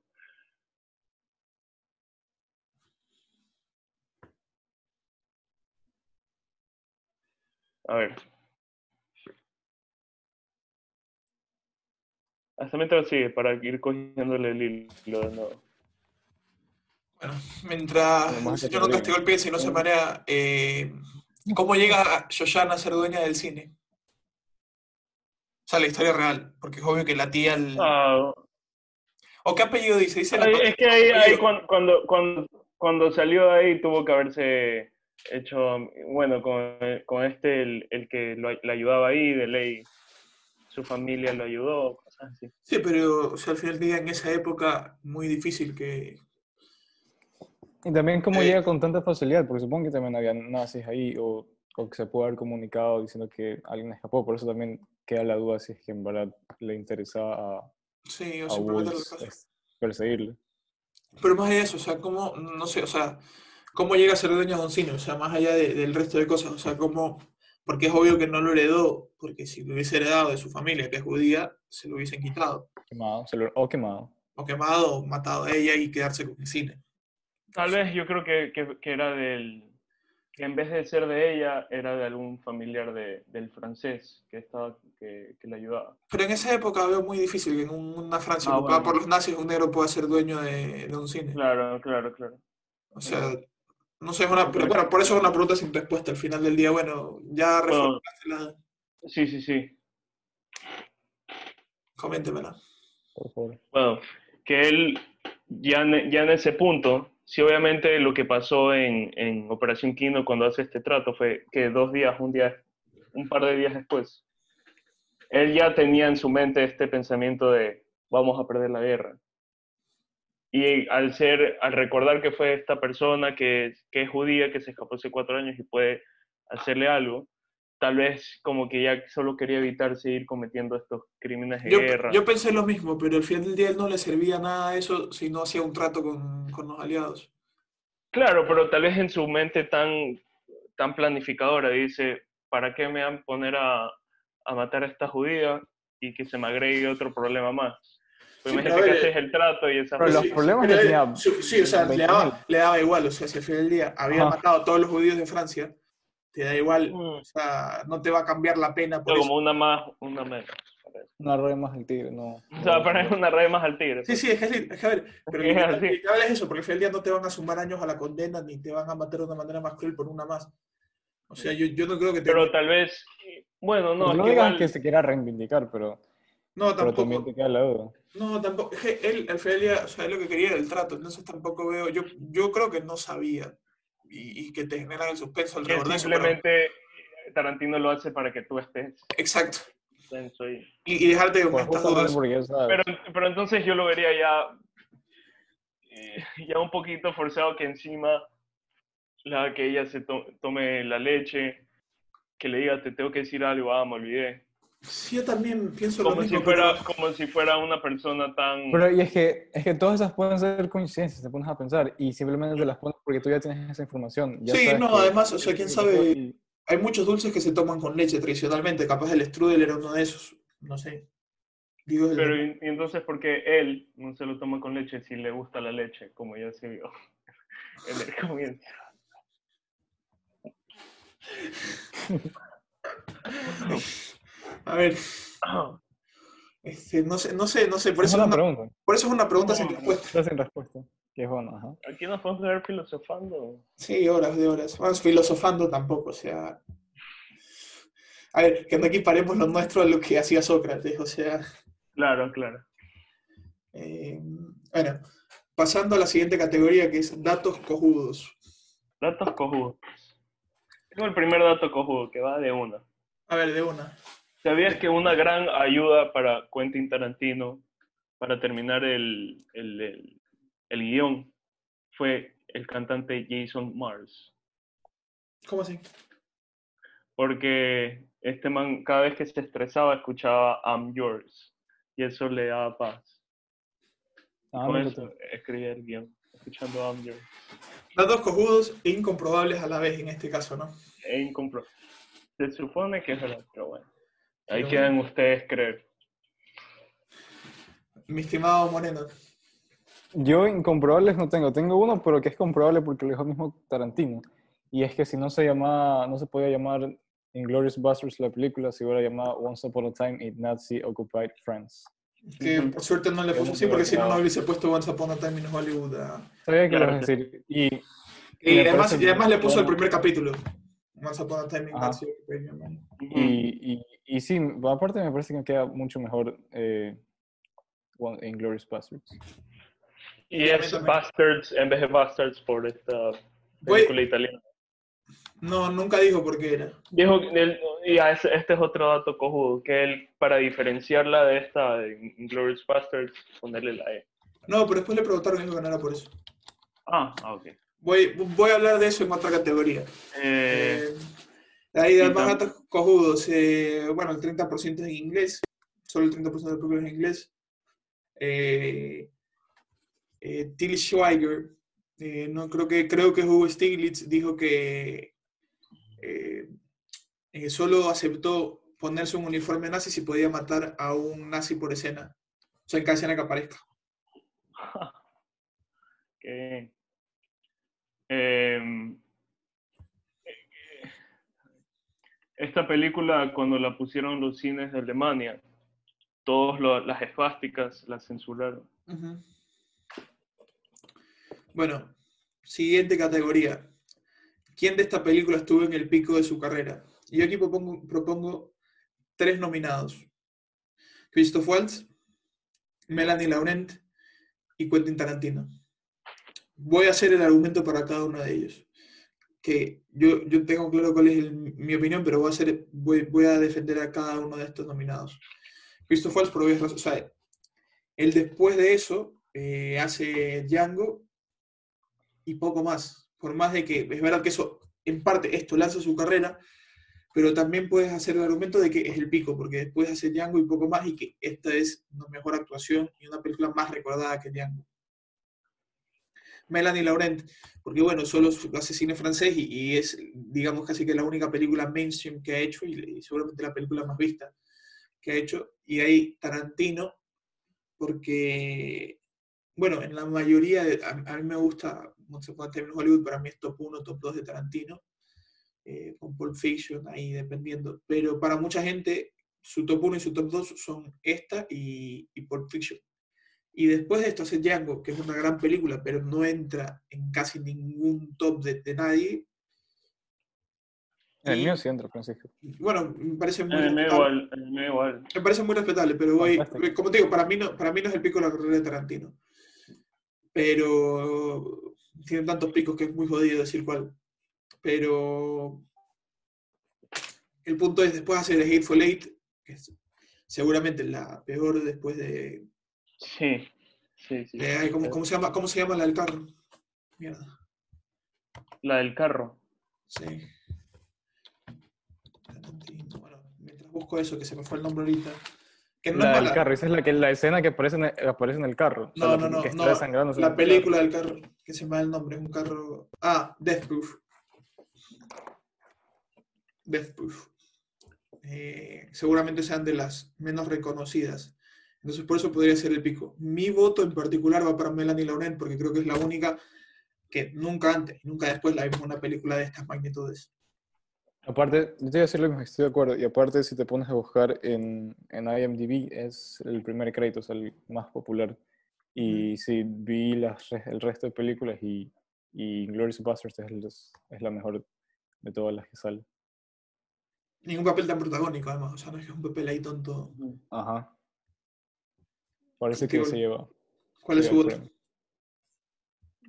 A ver. Hasta mientras sigue, para ir cogiéndole el hilo de nuevo. Bueno, mientras el señor no te castigó el pie, si no se marea, eh, ¿cómo llega Shoshana a ser dueña del cine? O sea, la historia real, porque es obvio que la tía... el- Ah, ¿O qué apellido dice? Dice la Ay, es que ahí, ahí apellido. cuan- cuando, cuando, cuando salió ahí tuvo que haberse hecho, bueno, con, con este, el, el que lo, le ayudaba ahí, de ley, su familia lo ayudó, Sí, pero o sea, al final del día, en esa época, muy difícil que... Y también cómo Eh, llega con tanta facilidad, porque supongo que también había nazis ahí o, o que se puede haber comunicado diciendo que alguien escapó, por eso también queda la duda si es que en verdad le interesaba a, Sí, o a simplemente Woods lo que hace. es- perseguirle. Pero más allá de eso, o sea, cómo, no sé, o sea, cómo llega a ser dueña de un cine, o sea, más allá de- del resto de cosas, o sea, cómo, porque es obvio que no lo heredó, porque si lo hubiese heredado de su familia, que es judía, se lo hubiesen quitado, Quemado, se lo- o quemado. o quemado, o matado a ella y quedarse con el cine. Tal vez yo creo que, que, que era del, que en vez de ser de ella, era de algún familiar de, del francés que, estaba, que, que le ayudaba. Pero en esa época veo muy difícil que en un- una Francia Ah, ocupada bueno. por los nazis un negro pueda ser dueño de, de un cine. Claro, claro, claro. O sea, no sé, es una, pero bueno, por eso es una pregunta sin respuesta. Al final del día, bueno, ya Bueno. reformulaste la... Sí, sí, sí. Coméntemela. Por favor. Bueno, que él ya en, ya en ese punto, sí obviamente lo que pasó en, en Operación Kino cuando hace este trato fue que dos días, un día, un par de días después, él ya tenía en su mente este pensamiento de vamos a perder la guerra. Y al ser, al recordar que fue esta persona que, que es judía, que se escapó hace cuatro años y puede hacerle algo, tal vez como que ya solo quería evitar seguir cometiendo estos crímenes de Yo, guerra. yo pensé lo mismo, pero al final del día él no le servía nada eso si no hacía un trato con, con los aliados. Claro, pero tal vez en su mente tan, tan planificadora dice, ¿para qué me van a poner a, a matar a esta judía y que se me agregue otro problema más? Pues Sí, imagínate que haces el trato y esa pero los Sí, problemas que tenía Sí, o sea, le 20.000. daba, le daba igual. O sea, si al final del día había Ajá. matado a todos los judíos de Francia, te da igual. Mm. O sea, no te va a cambiar la pena por eso. como una más, una menos. Una rueda más al tigre, no. O sea, para una red más al tigre. Sí, sí, es que, es que, a ver, pero Es así. inevitable es eso, porque al final del día no te van a sumar años a la condena ni te van a matar de una manera más cruel por una más. O sea, yo, yo no creo que te... Pero tal vez, bueno, no, No, es no que digas igual, que se quiera reivindicar, pero, no, pero también tampoco. te queda la duda. No, tampoco. Es que él, al final día, o sea, él lo que quería era el trato, entonces tampoco veo... Yo, yo creo que no sabía y, y que te generan el suspenso alrededor de eso. pero- simplemente Tarantino lo hace para que tú estés Exacto. y... Y, y dejarte con Pues estas dudas. porque ya sabes. Pero, pero entonces yo lo vería ya, eh, ya un poquito forzado que encima la que ella se to- tome la leche, que le diga te tengo que decir algo, ah, me olvidé. Sí, yo también pienso lo Como si mismo, fuera, pero- como si fuera una persona tan... Pero y es que, es que todas esas pueden ser coincidencias, te pones a pensar, y simplemente te las pones porque tú ya tienes esa información. ya Sí, sabes no, que- además, o sea, quién sabe- y- Hay muchos dulces que se toman con leche tradicionalmente, capaz el strudel era uno de esos, no sé. Digo, el- Pero y, y entonces, ¿por qué él no se lo toma con leche si le gusta la leche, como ya se vio en el comienzo? A ver, este, no sé, no sé, no sé, por Es eso, es una pregunta, por eso es una pregunta sin respuesta. sin respuesta. Que es bueno, ajá. Aquí nos podemos quedar filosofando. Sí, horas de horas. Vamos filosofando tampoco, o sea. A ver, que no equiparemos lo nuestro a lo que hacía Sócrates, o sea. Claro, claro. eh, bueno, pasando a la siguiente categoría que es datos cojudos. Datos cojudos. Tengo el primer dato cojudo que va de una. A ver, de una. ¿Sabías que una gran ayuda para Quentin Tarantino para terminar el, el, el- el guion fue el cantante Jason Mars? ¿Cómo así? Porque este man cada vez que se estresaba escuchaba I'm Yours y eso le daba paz. Ah, Con eso escribía el guion, escuchando I'm Yours. Datos cojudos e incomprobables a la vez en este caso, ¿no? E incompro- Se supone que es verdad, pero bueno. Ahí Pero quedan ustedes creer. Mi estimado Moreno. Yo incomprobables no tengo. Tengo uno, pero que es comprobable porque lo dijo el mismo Tarantino. Y es que si no se llamaba, no se podía llamar Inglourious Basterds la película, se hubiera llamado Once Upon a Time in Nazi Occupied France. Que por suerte no le puso así, porque si no, no hubiese puesto Once Upon a Time in Hollywood. a- Sabía que Claro lo a decir. Y, Y, me además, y además le puso el bueno. primer capítulo. Once Upon a Time in Ajá. Nazi Occupied. Ujú. y, y, y sí, aparte me parece que queda mucho mejor eh, One- Inglourious Basterds. Y es. Bastards en vez de Bastards por esta película italiana. No, nunca dijo por qué era. Dijo, que él- y este es otro dato cojudo, que él, para diferenciarla de esta, de Glorious Bastards, ponerle la E. No, pero después le preguntaron y dijo que no era por eso. Ah, ah, ok. Voy, voy a hablar de eso en otra categoría. Eh, Eh, ahí de más datos cojudos. eh, bueno, el 30% es en inglés. Solo el 30% del película es en inglés. Eh, eh, Till Schweiger, eh, no, creo, que, creo que Hugo Stiglitz, dijo que solo aceptó ponerse un uniforme nazi si podía matar a un nazi por escena. O sea, en cada escena que aparezca. qué bien. Esta película, cuando la pusieron los cines de Alemania, todas las esfásticas las censuraron. Bueno, siguiente categoría. ¿Quién de esta película estuvo en el pico de su carrera? Y yo aquí propongo, propongo tres nominados. Christoph Waltz, Melanie Laurent y Quentin Tarantino. Voy a hacer el argumento para cada uno de ellos. Que yo, yo tengo claro cuál es mi opinión, pero voy a, defender a cada uno de estos nominados. Christoph Waltz, por obvias razones. O él después de eso eh, hace Django y poco más. Por más de que es verdad que eso, en parte, esto lanza su carrera, pero también puedes hacer el argumento de que es el pico, porque después hace Django y poco más, y que esta es una mejor actuación y una película más recordada que Django. Melanie Laurent, porque bueno, solo hace cine francés y, es, digamos, casi que la única película mainstream que ha hecho y, seguramente la película más vista que ha hecho. Y ahí Tarantino, porque, bueno, en la mayoría, a, mí me gusta Upon a Time in Hollywood, para mí es top 1, top 2 de Tarantino, eh, con Pulp Fiction, ahí dependiendo. Pero para mucha gente, su top 1 y su top 2 son esta y, y Pulp Fiction. Y después de esto hace Django, que es una gran película, pero no entra en casi ningún top de, de nadie. El Y- mío sí entra, Francisco. Bueno, me parece muy En el igual, el medio igual. Me parece muy respetable, pero voy, Fantástico. como te digo, para mí, no, para mí no es el pico de la carrera de Tarantino. Pero tiene tantos picos que es muy jodido decir cuál. Pero el punto es, después hacer The Hateful Eight, que es seguramente la peor después de... Sí, sí, sí. ay, ¿cómo, cómo se llama, ¿Cómo se llama la del carro? Mierda, La del carro. sí. Bueno, mientras busco eso, que se me fue el nombre ahorita. Que no La es del mala. carro, esa es la, que, la escena que aparece en el, aparece en el carro. O sea, No, no, que- no, no. La película del carro, que se me da el nombre, es un carro. Ah, Death Proof. Death Proof. Eh, seguramente sean de las menos reconocidas. Entonces, por eso podría ser el pico. Mi voto en particular va para Melanie Laurent, porque creo que es la única que nunca antes, nunca después la vimos en una película de estas magnitudes. Aparte, yo te voy a decir lo mismo, estoy de acuerdo. Y aparte, si te pones a buscar en, en IMDb, es el primer crédito, es el más popular. Y sí, vi las, el resto de películas y, y Glorious Bastards es, el- es la mejor de todas las que sale. Ningún papel tan protagónico, además. O sea, no es que es un papel ahí tonto. Ajá. Parece que se lleva. ¿Cuál es su voto?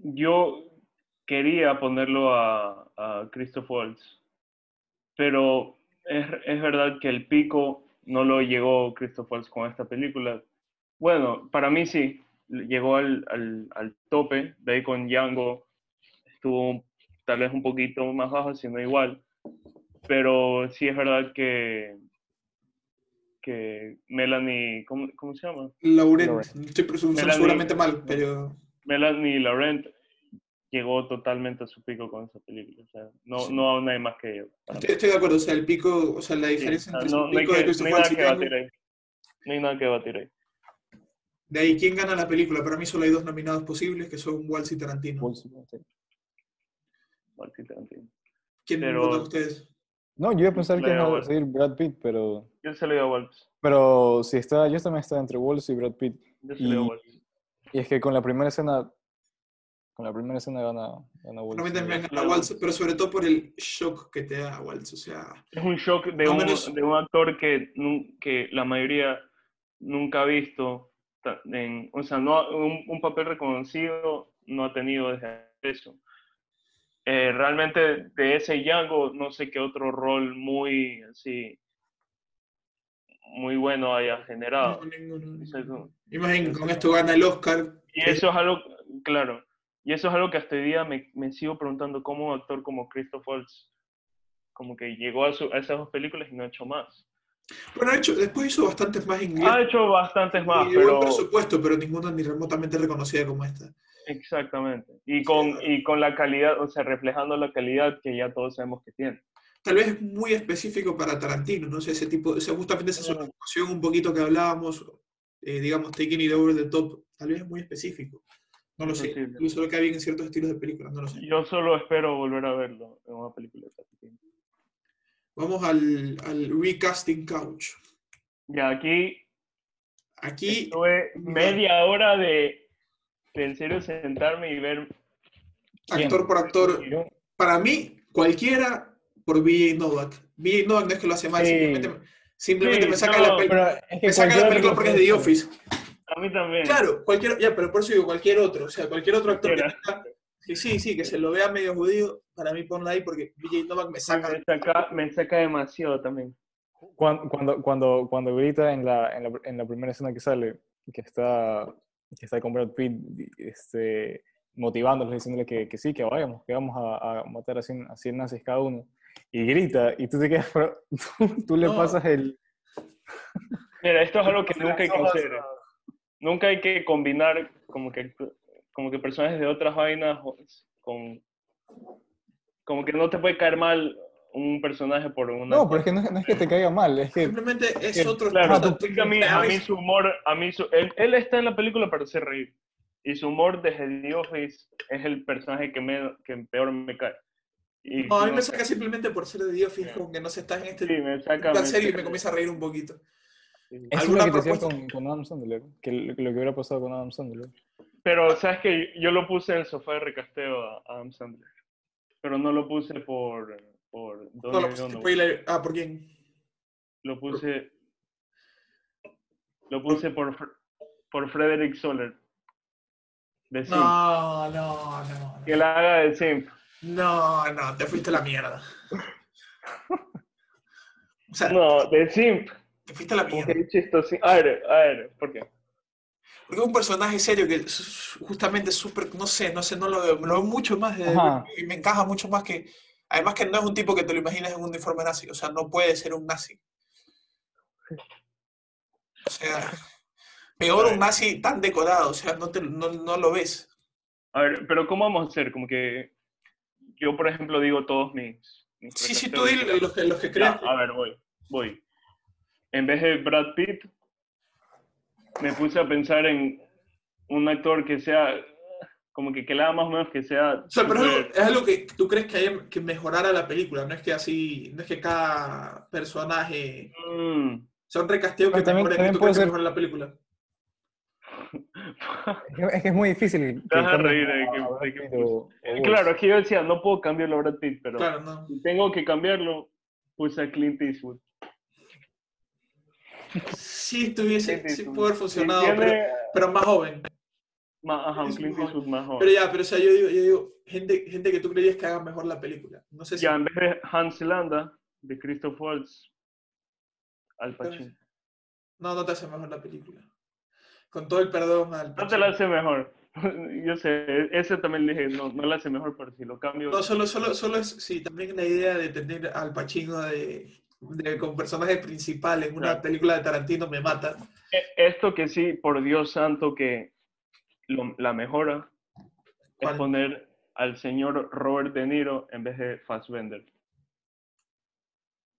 Yo quería ponerlo a, a Christoph Waltz, pero es, es verdad que el pico no lo llegó Christoph Waltz con esta película. Bueno, para mí sí, llegó al, al, al tope, de ahí con Django estuvo tal vez un poquito más bajo, sino igual, pero sí es verdad que, que Melanie, ¿cómo, cómo se llama? Laurent. Laurent. Estoy pronunciando seguramente mal, pero. Melanie Laurent llegó totalmente a su pico con esa película. O sea, no, Sí. no no hay más que ella. Estoy, estoy de acuerdo. O sea, el pico, o sea, la Sí, diferencia o sea, entre no, el no hay pico de que, no Christopher hay nada Waltz y que batir ahí. No hay nada que batir ahí. De ahí, ¿quién gana la película? Para mí solo hay dos nominados posibles, que son Waltz y Tarantino. Waltz. Martín Tarantino. ¿Quién Pero- vota ustedes? No, yo iba a pensar que iba a seguir Brad Pitt, pero. Yo se lo digo a Waltz. Pero si está, yo también estaba entre Waltz y Brad Pitt. Yo se lo digo a Waltz. Y es que con la primera escena. Con la primera escena gana, gana Waltz. Mí también gana. Waltz, pero sobre todo por el shock que te da Waltz. O sea, Es un shock de, No un, menos- de un actor que, que la mayoría nunca ha visto. En, o sea, no, ha- un, un papel reconocido no ha tenido desde eso. Eh, realmente de ese Django no sé qué otro rol muy así muy bueno haya generado. no, no. Imagínate, con esto gana el Oscar. Y que- eso es algo, claro, y eso es algo que hasta hoy día me, me sigo preguntando cómo un actor como Christoph Waltz como que llegó a, su- a esas dos películas y no ha hecho más. Bueno, de hecho, después hizo bastantes más inglés. Ha hecho bastantes más, y de buen pero presupuesto, pero ninguna ni remotamente reconocida como esta. Exactamente. Y con, y con la calidad, o sea, reflejando la calidad que ya todos sabemos que tiene. Tal vez es muy específico para Tarantino, no sé, ese tipo, ese, justamente esa situación un poquito que hablábamos, eh, digamos, taking it over the top, tal vez es muy específico. No lo sé, incluso lo que había en ciertos estilos de películas, no lo sé. Yo solo espero volver a verlo en una película de Tarantino. Vamos al, al recasting couch. Ya aquí Aquí, estuve media hora de, de en serio sentarme y ver ¿Quién? actor por actor, para mí, cualquiera por BJ Novak. BJ Novak no es que lo hace mal, Sí. simplemente, simplemente Sí, me saca no, la película. Pero es que Me saca la película porque es de The. Office. a mí también. Claro, cualquier, ya, pero por eso digo cualquier otro, o sea, cualquier otro actor que tenga- sí, sí, sí, que se lo vea medio judío, para mí ponla ahí porque BJ Novak me saca. me, saca, me saca demasiado también. Cuando, cuando, cuando, cuando grita en la, en, la, en la primera escena que sale, que está, que está con Brad Pitt este, motivándolos, diciéndole que, que sí, que vayamos, que vamos a, a matar a 100, a 100 nazis cada uno. Y grita, y tú te quedas, pero tú, tú le No. pasas el... Mira, esto es algo que nunca hay que hacer. Nunca hay que combinar como que, como que personajes de otras vainas con... Como que no te puede caer mal un personaje por una... No, pero es que no, es- no es que te caiga mal, es que... Simplemente es que- otro Claro, a mí, a mí su humor, a mí su, él, él está en la película para hacer reír. Y su humor desde The Office es el personaje que, me, que peor me cae. Y No, a mí me saca simplemente por ser de The Office, como que no se está en este Sí, me saca... tan me serio y me comienza a reír un poquito. es ¿Alguna lo que te decía con, con Adam Sandler, que lo, lo que hubiera pasado con Adam Sandler. Pero, ¿sabes que Yo lo puse en el sofá de recasteo a Adam Sandler. Pero no lo puse por... por No, Donnie lo pusiste por Eli- Ah, ¿por quién? Lo puse... Lo puse por, por Frederick Soler. De Simp. No, no, no. Que la haga de Simp. No, no, te fuiste a la mierda. O sea, No, de Simp. te fuiste a la mierda. A ver, a ver, ¿por qué? Porque es un personaje serio que es justamente súper, no sé, no sé, no lo veo, lo veo mucho más de- y me encaja mucho más que, además que no es un tipo que te lo imaginas en un uniforme nazi, o sea, no puede ser un nazi. O sea, peor un nazi tan decorado, o sea, no, te, no, no lo ves. A ver, pero ¿cómo vamos a hacer? Como que yo, por ejemplo, digo todos mis... mis Sí, sí, tú dile los que, los que Ya, creas. a ver, voy, voy. En vez de Brad Pitt, me puse a pensar en un actor que sea, como que, que le haga más o menos que sea... O sea, pero es algo, súper- es algo que tú crees que hay que mejorar la película, no es que así, no es que cada personaje Mm. sea un recasteo que también- que también tú puede crees que ser- mejore la película. Es que, es que muy difícil. Te vas a reír de a que- que o- o. Claro, es que yo decía, no puedo cambiarlo a Brad Pitt, pero Claro, no. si tengo que cambiarlo, puse a Clint Eastwood. Sí, estuviese, Clint sí pudo haber funcionado, tiene pero, pero más joven. Ma- ajá, un Clint Eastwood joven. Pero ya, pero o sea, yo digo, yo digo gente, gente que tú creías que haga mejor la película. No sé si. Ya, en vez de Hans Landa, de Christoph Waltz, Al Pacino. No, no te hace mejor la película. Con todo el perdón al No te Pacino. la hace mejor. Yo sé, ese también le dije, no, no la hace mejor, pero si lo cambio. No, solo, solo, solo es, sí, también la idea de tener al Pacino de, de- con personaje principal en una Claro. película de Tarantino me mata. E- Esto que sí, por Dios santo, que lo- la mejora es poner al señor Robert De Niro en vez de Fassbender.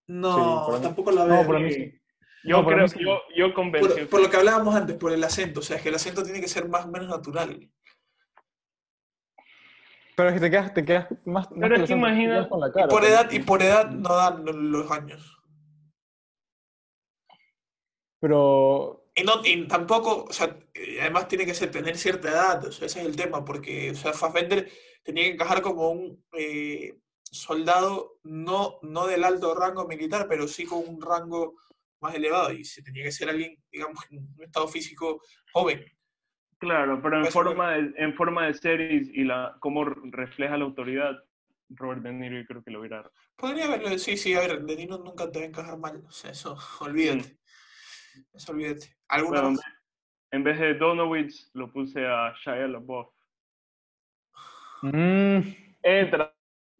No, Sí, tampoco la veo. No, para mí Sí. Yo No, creo sí. yo, yo convencí. por, por lo que hablábamos antes, por el acento. O sea, es que el acento tiene que ser más o menos natural. Pero es que te quedas, te quedas más, más Pero es que acento, te imagina- quedas con la Y cara. por pues. edad, y por edad no dan los años. Pero Y, no, y tampoco, o sea, eh, además tiene que ser tener cierta edad, o sea, ese es el tema, porque, o sea, Fassbender tenía que encajar como un eh, soldado no, no del alto rango militar, pero sí con un rango más elevado, y se tenía que ser alguien, digamos, en un estado físico joven. Claro, pero en Pues, forma, de, en forma de series y la cómo refleja la autoridad, Robert De Niro yo creo que lo hubiera... Podría haberlo, sí, sí, a ver, De Niro nunca te va a encajar mal, o sea, eso, olvídate. Eso olvídate. ¿Alguna Bueno, en vez de Donowitz lo puse a Shia LaBeouf. mm, Entra.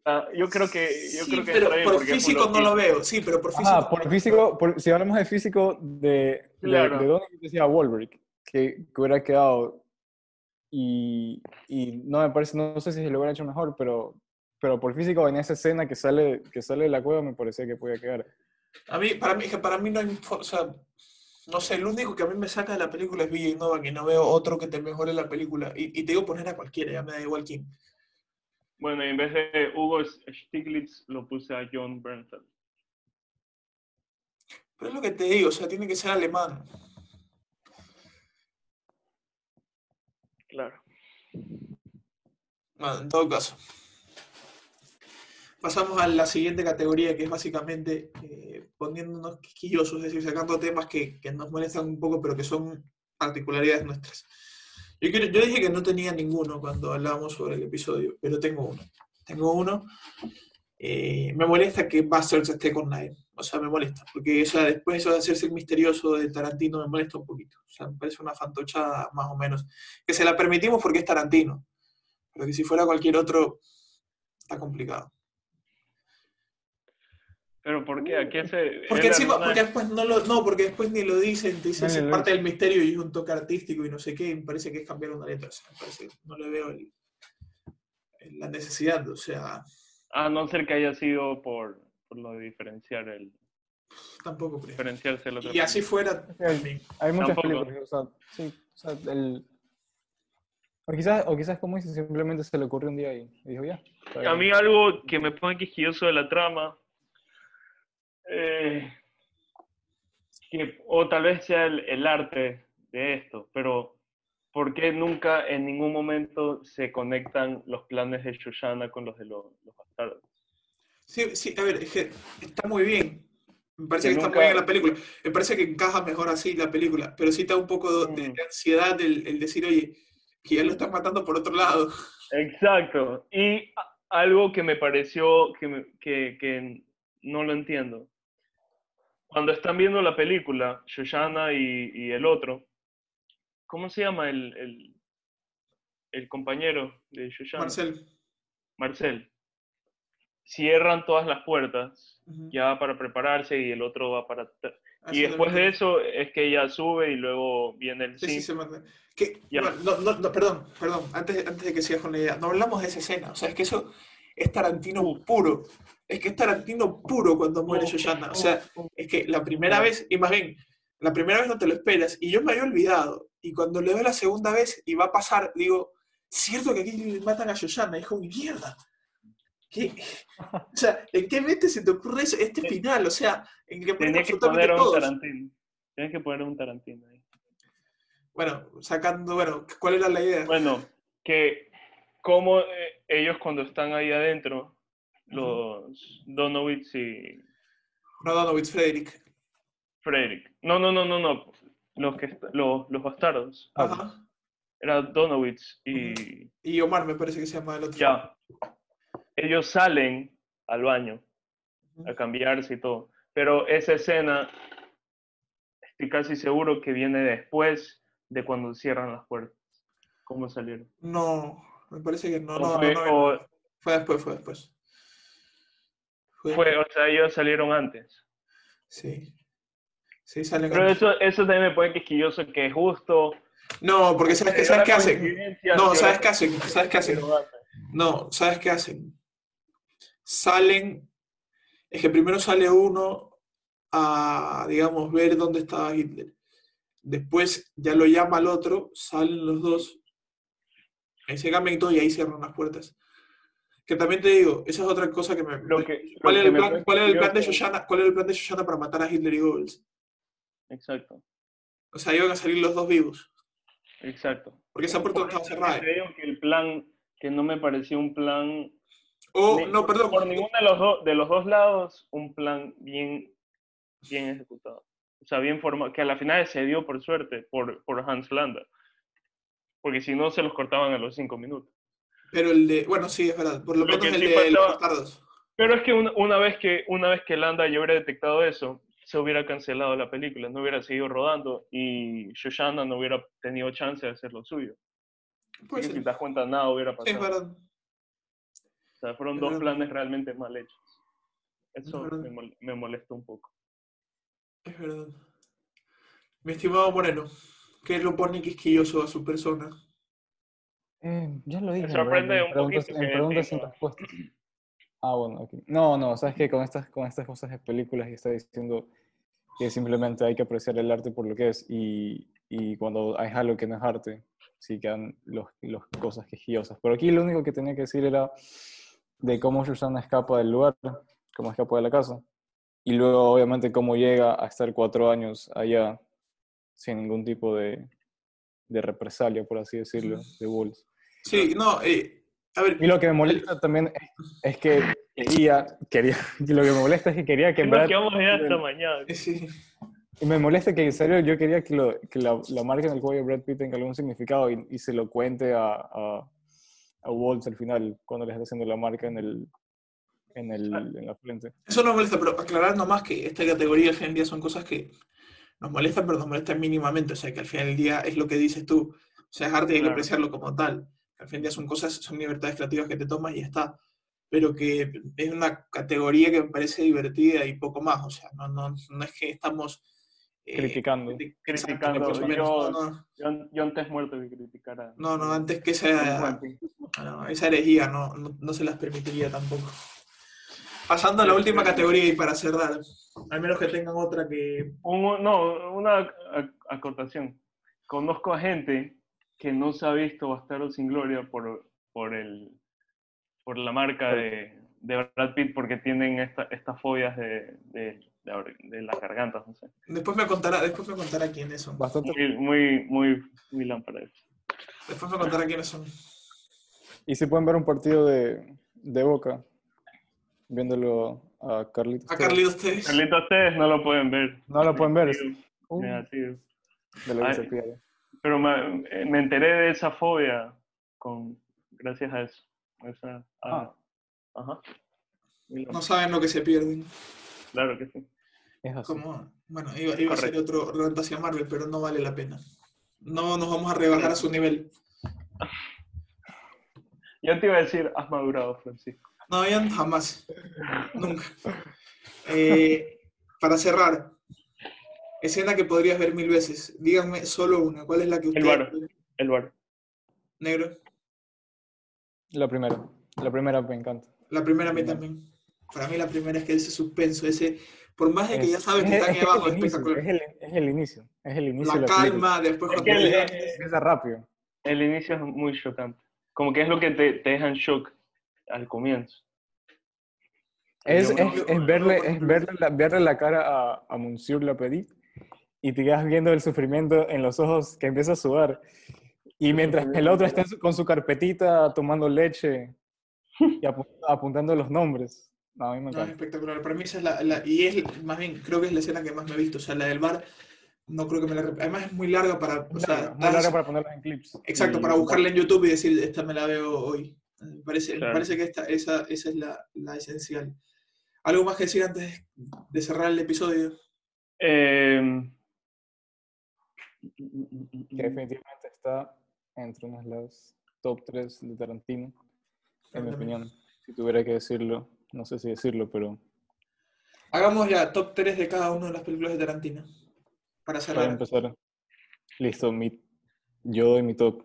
Ah, Yo creo que, yo Sí, creo que pero por físico no lo veo, sí, pero por físico. ajá, por físico, por- si hablamos de físico de, de, Claro. de Donnie, yo decía Wahlberg, que, que hubiera quedado y, y no me parece, no sé si se lo hubiera hecho mejor, pero, pero por físico en esa escena que sale, que sale de la cueva me parecía que podía quedar. A mí, para mí, que para mí no hay, o sea, no sé, el único que a mí me saca de la película es Villa Nova, que no veo otro que te mejore la película. Y, y te digo poner a cualquiera, ya me da igual quién. Bueno, en vez de Hugo Stiglitz lo puse a John Bernthal. Pero es lo que te digo, o sea, tiene que ser alemán. Claro. Bueno, en todo caso. Pasamos a la siguiente categoría, que es básicamente eh, poniéndonos quisquillosos, es decir, sacando temas que, que nos molestan un poco, pero que son particularidades nuestras. Yo, quiero- yo dije que no tenía ninguno cuando hablábamos sobre el episodio, pero tengo uno. Tengo uno. Eh, me molesta que Bastards esté con Knight. O sea, me molesta, porque o sea, después eso de hacerse el misterioso de Tarantino me molesta un poquito. O sea, me parece una fantochada más o menos. Que se la permitimos porque es Tarantino. Pero que si fuera cualquier otro, está complicado. Pero ¿por qué? ¿A qué se...? Porque encima, porque después no lo, no, porque después ni lo dicen, te dicen No, es parte del misterio y es un toque artístico y no sé qué, y me parece que es cambiar una letra, o sea, me parece que no le veo el- el- la necesidad, o sea, A no ser que haya sido por, por lo de diferenciar el, tampoco creo. diferenciarse Y así fuera. Hay muchas Tampoco. películas, o sea, sí, o sea, el... O quizás, o quizás como dices, simplemente se le ocurrió un día y dijo, ya. A bien". mí algo que me pone quisquilloso de la trama, eh, que, o tal vez sea el, el arte de esto, pero ¿por qué nunca en ningún momento se conectan los planes de Shoshana con los de los, los bastardos? Sí, sí, a ver, es que está muy bien. Me parece Que que está muy bien la película. Me parece que encaja mejor así la película, pero sí está un poco de, Mm. de ansiedad el, el decir, oye, que ya lo están matando por otro lado. Exacto. Y algo que me pareció que, que, que no lo entiendo. Cuando están viendo la película, Shoshana y, y el otro, ¿cómo se llama el, el, el compañero de Shoshana? Marcel. Marcel. Cierran todas las puertas Ujú. ya para prepararse y el otro va para... Así Y después de eso es que ella sube y luego viene el Sí, sí, se. Que, Ya. bueno, no, no, no, perdón, perdón, antes, antes de que sigas con la idea, no hablamos de esa escena, o sea, es que eso es Tarantino puro, es que es Tarantino puro cuando muere Shoshana, o sea, es que la primera vez, y más bien, la primera vez no te lo esperas, y yo me había olvidado, y cuando le doy la segunda vez y va a pasar, digo, cierto que aquí le matan a Shoshana, y como, mierda, ¿qué? O sea, ¿en qué mente se te ocurre eso? Este final, o sea, en que Tenía que poner un todos. Tarantino. Tienes que poner un Tarantino ahí. Bueno, sacando, bueno, ¿cuál era la idea? Bueno, que como eh, ellos cuando están ahí adentro, los Donowitz y, No, Donowitz, Frederick. Frederick. No, no, no, no, no. Los, que, los, los bastardos. Ajá. Era Donowitz y Y Omar me parece que se llama el otro. ya. Ellos salen al baño a cambiarse y todo. Pero esa escena, estoy casi seguro que viene después de cuando cierran las puertas. ¿Cómo salieron? No, me parece que no. No, fue- no, no, Fue después, fue después. Fue- Fue, o sea, ellos salieron antes. Sí. Sí, salen Pero antes. eso, eso también me pone quisquilloso que es justo. No, porque ¿sabes qué, Era ¿sabes qué hacen? No, que ¿sabes qué hacen? ¿Sabes qué hacen? No, ¿sabes qué hacen? Salen, es que primero sale uno a, digamos, ver dónde estaba Hitler. Después ya lo llama al otro, salen los dos, ahí se cambian y todo y ahí cierran las puertas. Que también te digo, esa es otra cosa que me... Lo que, ¿Cuál era el plan, pone cuál era el plan de Shoshana, cuál era el plan de Shoshana para matar a Hitler y Goebbels? Exacto, O sea, iban a salir los dos vivos, exacto. porque esa puerta estaba cerrada. digo que el plan, que no me pareció un plan Oh, no, perdón, Por ninguno de los, de los dos lados, un plan bien, bien ejecutado. O sea, bien formado, que a la final se dio por suerte por, por Hans Landa. Porque si no, se los cortaban a los cinco minutos. pero el de, bueno, sí, es verdad, por lo Lo menos el sí de los faltaba- bastardos. Pero es que una, una vez que una vez que Landa ya hubiera detectado eso, se hubiera cancelado la película, no hubiera seguido rodando y Shoshana no hubiera tenido chance de hacer lo suyo. Puede que si te das cuenta, nada hubiera Sí, es pasado. verdad. o sea, fueron es dos verdad. planes realmente mal hechos. Eso me, mol- me molestó un poco. Es verdad. Mi estimado Moreno, ¿qué lo pone quisquilloso a su persona? Eh, ya lo dije. en sorprende en un preguntas, poquito preguntas sin respuestas. Ah, bueno, ok. No, no, sabes que con estas, con estas cosas de películas y está diciendo que simplemente hay que apreciar el arte por lo que es y, y cuando hay algo que no es arte, sí quedan los, los cosas quejillosas. Pero aquí lo único que tenía que decir era de cómo Susana escapa del lugar, cómo escapa de la casa, y luego obviamente cómo llega a estar cuatro años allá sin ningún tipo de, de represalia, por así decirlo, de Wolves. Sí, no, eh, a ver, Y lo que me molesta también es, es que quería, quería, lo que me molesta es que quería que Nos quedamos ya hasta mañana. sí, y me molesta que en serio yo quería que, lo, que la, la marca en el cuello de Brad Pitt tenga algún significado y, y se lo cuente a, a, a Waltz al final cuando le está haciendo la marca en el en, el, en la frente. eso no molesta, pero aclarar nomás que esta categoría final del día son cosas que nos molestan, pero nos molestan mínimamente, o sea, que al final del día es lo que dices tú, o sea, es arte y hay que apreciarlo como tal. Al final del día son cosas, son libertades creativas que te tomas y ya está. Pero que es una categoría que me parece divertida y poco más, o sea, no, no, no es que estamos... eh, Criticando. criti- Criticando, menos. yo- No, no, Yo, yo antes muerto que criticara. no, no, antes que esa, no, esa herejía no, no, no se las permitiría tampoco. Pasando a la última categoría y para cerrar, al menos que tengan otra que... Un- no, una ac- acotación. Conozco a gente que no se ha visto Bastardo sin Gloria por, por, el, por la marca de, de Brad Pitt porque tienen esta- estas fobias de, de, de abrir- de las gargantas, no sé. Después me contará, después me contará quiénes son. Bastante. Muy, muy, muy, muy lámpara. eso. Después me contará quiénes son. Y si pueden ver un partido de, de Boca, viéndolo a Carlitos. A Tevez. Carlitos Tevez. Carlitos, ustedes no lo pueden ver. No lo pueden ver. Negativo, Uh, negativo. de lo que Ay. se pierde. Pero me, me enteré de esa fobia con, gracias a eso. Esa- Ah. Ajá. No saben lo que se pierden. Claro que sí. Es así. Como, bueno, iba, iba a ser otro reto hacia Marvel, pero no vale la pena. No nos vamos a rebajar a su nivel. Yo te iba a decir, has madurado, Francisco. No, ya jamás. Nunca. Eh, para cerrar, escena que podrías ver mil veces. Díganme solo una. ¿Cuál es la que usted... bar. El bar. Negro. La primera. La primera me encanta. La primera a mí también. Para mí la primera es que ese suspenso, ese... Por más de que Es- ya sabes que es- están es abajo, el es inicio, espectacular. Es el, es el inicio. Es el inicio La de la película. calma, después Es cuando el- Empieza rápido. El inicio es muy chocante. Como que es lo que te, te deja en shock al comienzo. Es, Yo no- es, es verle, es verle, la, verle la cara a, a Monsieur Lapéry y te quedas viendo el sufrimiento en los ojos que empieza a sudar. Y mientras el otro está con su carpetita tomando leche y apu- apuntando los nombres. No, a mí me No, es espectacular. Para mí esa es la, la- y es más bien, creo que es la escena que más me he visto. O sea, la del bar, no creo que me la Además es muy larga para, o Muy sea, larga, muy larga para ponerlas en clips. exacto, Y- para buscarla en YouTube y decir, esta me la veo hoy. Me parece, me Claro. parece que esta, esa, esa es la, la esencial. ¿Algo más que decir antes de cerrar el episodio? Eh, que definitivamente está entre unas las top 3 de Tarantino, en mi opinión. Si tuviera que decirlo, no sé si decirlo, pero Hagamos ya top 3 de cada una de las películas de Tarantino. Para para cerrar. empezar, listo, mi, yo doy mi top.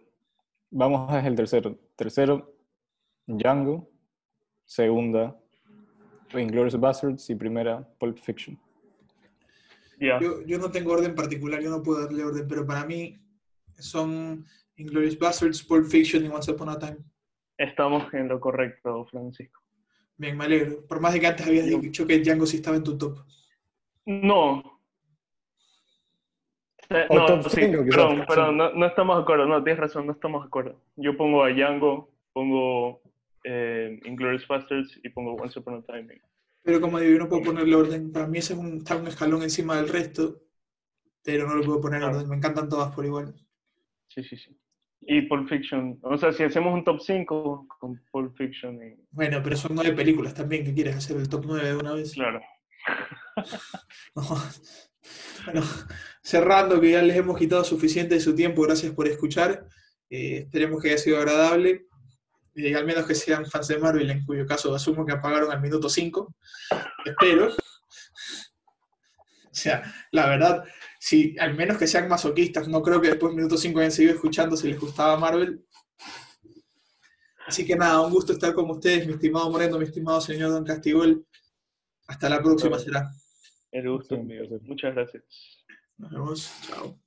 Vamos a el tercero. Tercero, Django. Segunda, Inglourious Bastards. Y primera, Pulp Fiction. Yo, yo no tengo orden particular, yo no puedo darle orden, pero para mí son Inglourious Basterds, Pulp Fiction y Once Upon a Time. Estamos en lo correcto, Francisco. Bien, me alegro. Por más de que antes habías dicho que Django sí estaba en tu top. No. Eh, O No, top sí, perdón, no estamos de acuerdo, no, tienes razón, no estamos de acuerdo. Yo pongo a Django, pongo eh, Inglourious Basterds y pongo Once Upon a Time. Pero como digo, yo no puedo ponerle orden. Para mí ese es un, está un escalón encima del resto, pero no le puedo poner Claro. orden. Me encantan todas por igual. Sí, sí, sí. Y Pulp Fiction, o sea, si hacemos un top 5 con Pulp Fiction, y, Bueno, pero son nueve películas también. ¿Qué quieres hacer? ¿El top nueve de una vez? claro. No. Bueno, cerrando, que ya les hemos quitado suficiente de su tiempo, gracias por escuchar. Eh, esperemos que haya sido agradable. Eh, al menos que sean fans de Marvel, en cuyo caso asumo que apagaron al minuto 5. Espero. O sea, la verdad, si al menos que sean masoquistas, no creo que después del minuto 5 hayan seguido escuchando si les gustaba Marvel. Así que nada, un gusto estar con ustedes, mi estimado Moreno, mi estimado señor Don Castigol. Hasta la próxima será. El gusto placer. Muchas gracias. Nos vemos. Chao.